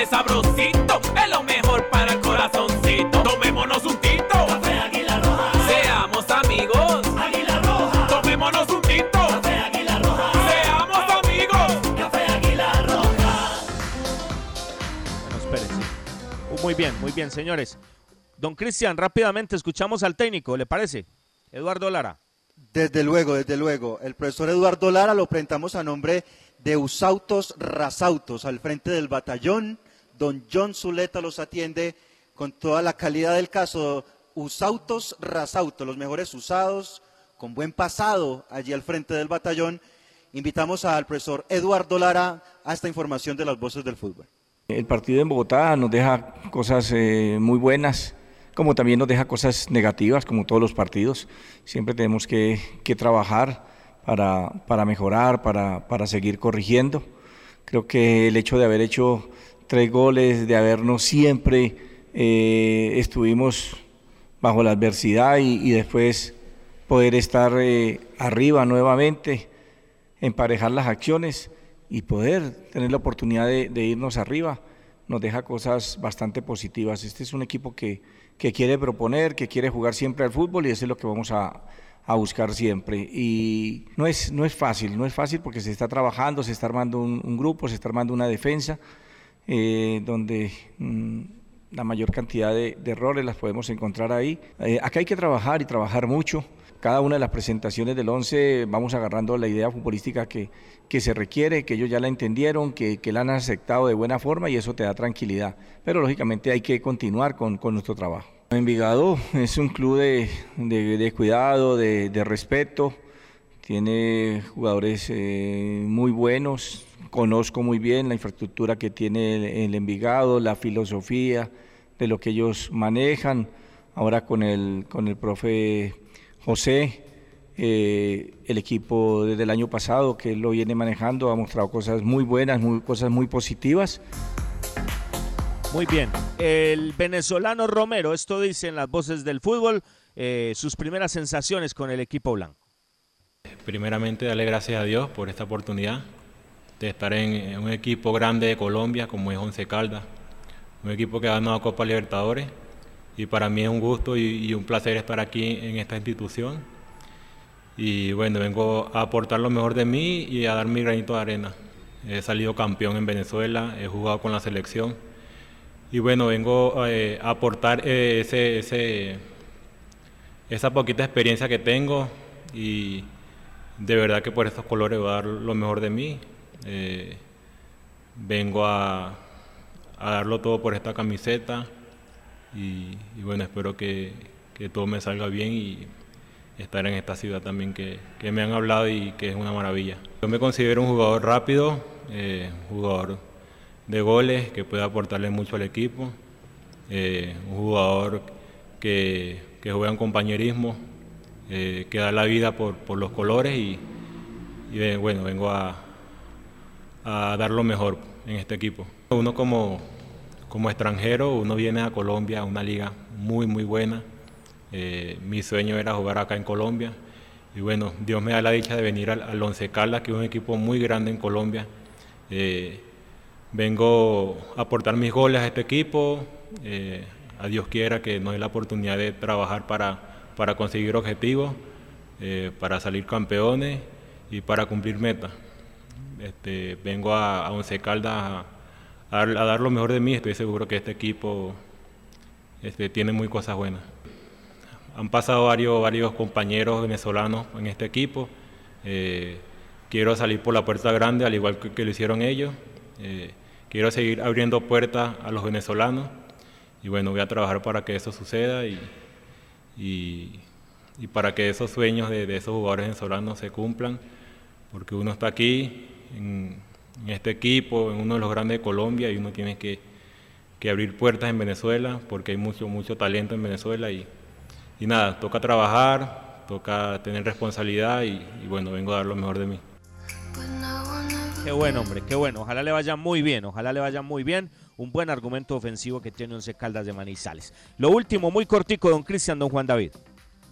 Sabrosito. Es lo mejor para el corazoncito. Tomémonos un tinto. Café Águila Roja. Seamos amigos. Águila Roja. Tomémonos un tinto. Café Águila Roja. Seamos amigos. Café Águila Roja. Bueno, espérense. Uh, Muy bien, muy bien, señores. Don Cristian, rápidamente escuchamos al técnico, ¿le parece? Eduardo Lara. Desde luego, desde luego. El profesor Eduardo Lara lo presentamos a nombre de Usautos Rasautos, al frente del batallón. Don John Zuleta los atiende con toda la calidad del caso. Usautos Rasautos, los mejores usados, con buen pasado allí al frente del batallón. Invitamos al profesor Eduardo Lara a esta información de las voces del fútbol. El partido en Bogotá nos deja cosas eh, muy buenas, como también nos deja cosas negativas, como todos los partidos. Siempre tenemos que, que trabajar para, para mejorar, para, para seguir corrigiendo. Creo que el hecho de haber hecho tres goles, de habernos siempre eh, estuvimos bajo la adversidad y, y después poder estar eh, arriba nuevamente, emparejar las acciones y poder tener la oportunidad de, de irnos arriba nos deja cosas bastante positivas. Este es un equipo que, que quiere proponer, que quiere jugar siempre al fútbol y eso es lo que vamos a, a buscar siempre. Y no es, no es fácil, no es fácil porque se está trabajando, se está armando un, un grupo, se está armando una defensa eh, donde mm, la mayor cantidad de, de errores las podemos encontrar ahí. Eh, acá hay que trabajar y trabajar mucho. Cada una de las presentaciones del 11 vamos agarrando la idea futbolística que, que se requiere, que ellos ya la entendieron, que, que la han aceptado de buena forma y eso te da tranquilidad. Pero lógicamente hay que continuar con, con nuestro trabajo. Envigado es un club de, de- de cuidado, de, de respeto, tiene jugadores eh, muy buenos, conozco muy bien la infraestructura que tiene el, el Envigado, la filosofía de lo que ellos manejan. Ahora con el, con el profe José, eh, el equipo desde el año pasado que lo viene manejando ha mostrado cosas muy buenas, muy, cosas muy positivas. Muy bien. El venezolano Romero, esto dicen las voces del fútbol, eh, sus primeras sensaciones con el equipo blanco. Primeramente, darle gracias a Dios por esta oportunidad de estar en, un equipo grande de Colombia como es Once Caldas, un equipo que ha ganado Copa Libertadores y para mí es un gusto y, un placer estar aquí en esta institución y bueno, vengo a aportar lo mejor de mí y a dar mi granito de arena. He salido campeón en Venezuela, he jugado con la selección y bueno, vengo eh, a aportar eh, ese, esa poquita experiencia que tengo y de verdad que por estos colores voy a dar lo mejor de mí. Eh, vengo a, darlo todo por esta camiseta y, bueno, espero que, todo me salga bien y estar en esta ciudad también que, me han hablado y que es una maravilla. Yo me considero un jugador rápido, jugador de goles que puede aportarle mucho al equipo, eh, un jugador que, juega en compañerismo, eh, que da la vida por, los colores y, eh, bueno, vengo a, dar lo mejor en este equipo. Uno como, como extranjero, uno viene a Colombia, a una liga muy, muy buena. mi sueño era jugar acá en Colombia. Y bueno, Dios me da la dicha de venir al, al Once Caldas, que es un equipo muy grande en Colombia. Vengo a aportar mis goles a este equipo. Eh, a Dios quiera que nos dé la oportunidad de trabajar para, para conseguir objetivos, eh, para salir campeones y para cumplir metas. Este, vengo a, Once Caldas a, dar lo mejor de mí. Estoy seguro que este equipo este, tiene muy cosas buenas. Han pasado varios, compañeros venezolanos en este equipo. Eh, quiero salir por la puerta grande, al igual que lo hicieron ellos. Eh, quiero seguir abriendo puertas a los venezolanos y bueno, voy a trabajar para que eso suceda y, para que esos sueños de, esos jugadores venezolanos se cumplan, porque uno está aquí en, este equipo, en uno de los grandes de Colombia y uno tiene que, abrir puertas en Venezuela porque hay mucho, mucho talento en Venezuela y, y nada, toca trabajar, toca tener responsabilidad y bueno, vengo a dar lo mejor de mí. Qué bueno, hombre, qué bueno. Ojalá le vaya muy bien, ojalá le vaya muy bien. Un buen argumento ofensivo que tiene Once Caldas de Manizales. Lo último, muy cortico, don Cristian, don Juan David.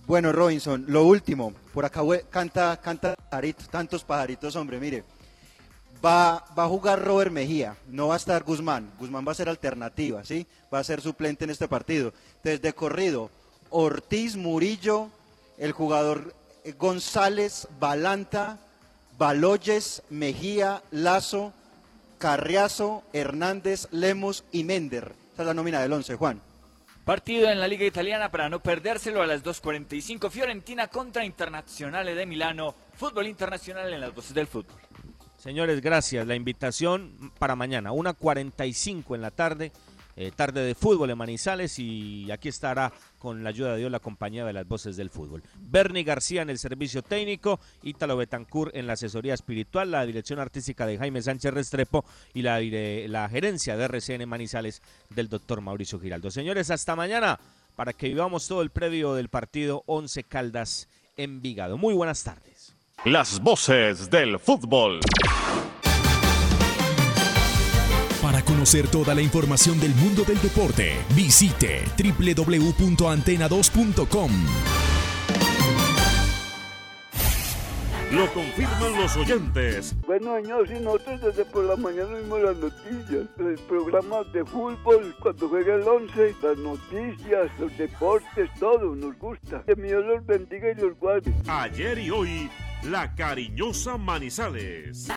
Bueno, Robinson, lo último. Por acá canta, canta pajaritos, tantos pajaritos, hombre, mire. Va, va a jugar Robert Mejía, no va a estar Guzmán. Guzmán va a ser alternativa, ¿sí? Va a ser suplente en este partido. Desde corrido, Ortiz, Murillo, el jugador eh, González, Balanta, Baloyes, Mejía, Lazo, Carriazo, Hernández, Lemos y Mender. Esa es la nómina del 11, Juan. Partido en la Liga Italiana para no perdérselo a las 2.45. Fiorentina contra Internazionale de Milano. Fútbol internacional en las voces del fútbol. Señores, gracias. La invitación para mañana, 1.45 en la tarde. Eh, tarde de fútbol en Manizales y aquí estará con la ayuda de Dios la compañía de las voces del fútbol. Bernie García en el servicio técnico, Ítalo Betancourt en la asesoría espiritual, la dirección artística de Jaime Sánchez Restrepo y la, gerencia de RCN Manizales del doctor Mauricio Giraldo. Señores, hasta mañana para que vivamos todo el previo del partido 11 Caldas en Vigado. Muy buenas tardes. Las voces del fútbol. Para conocer toda la información del mundo del deporte, visite www.antena2.com. Lo confirman los oyentes. Bueno, señor, si nosotros desde por la mañana vimos las noticias, los programas de fútbol, cuando juega el 11, las noticias, los deportes, todo nos gusta. Que Dios los bendiga y los guarde. Ayer y hoy, la cariñosa Manizales.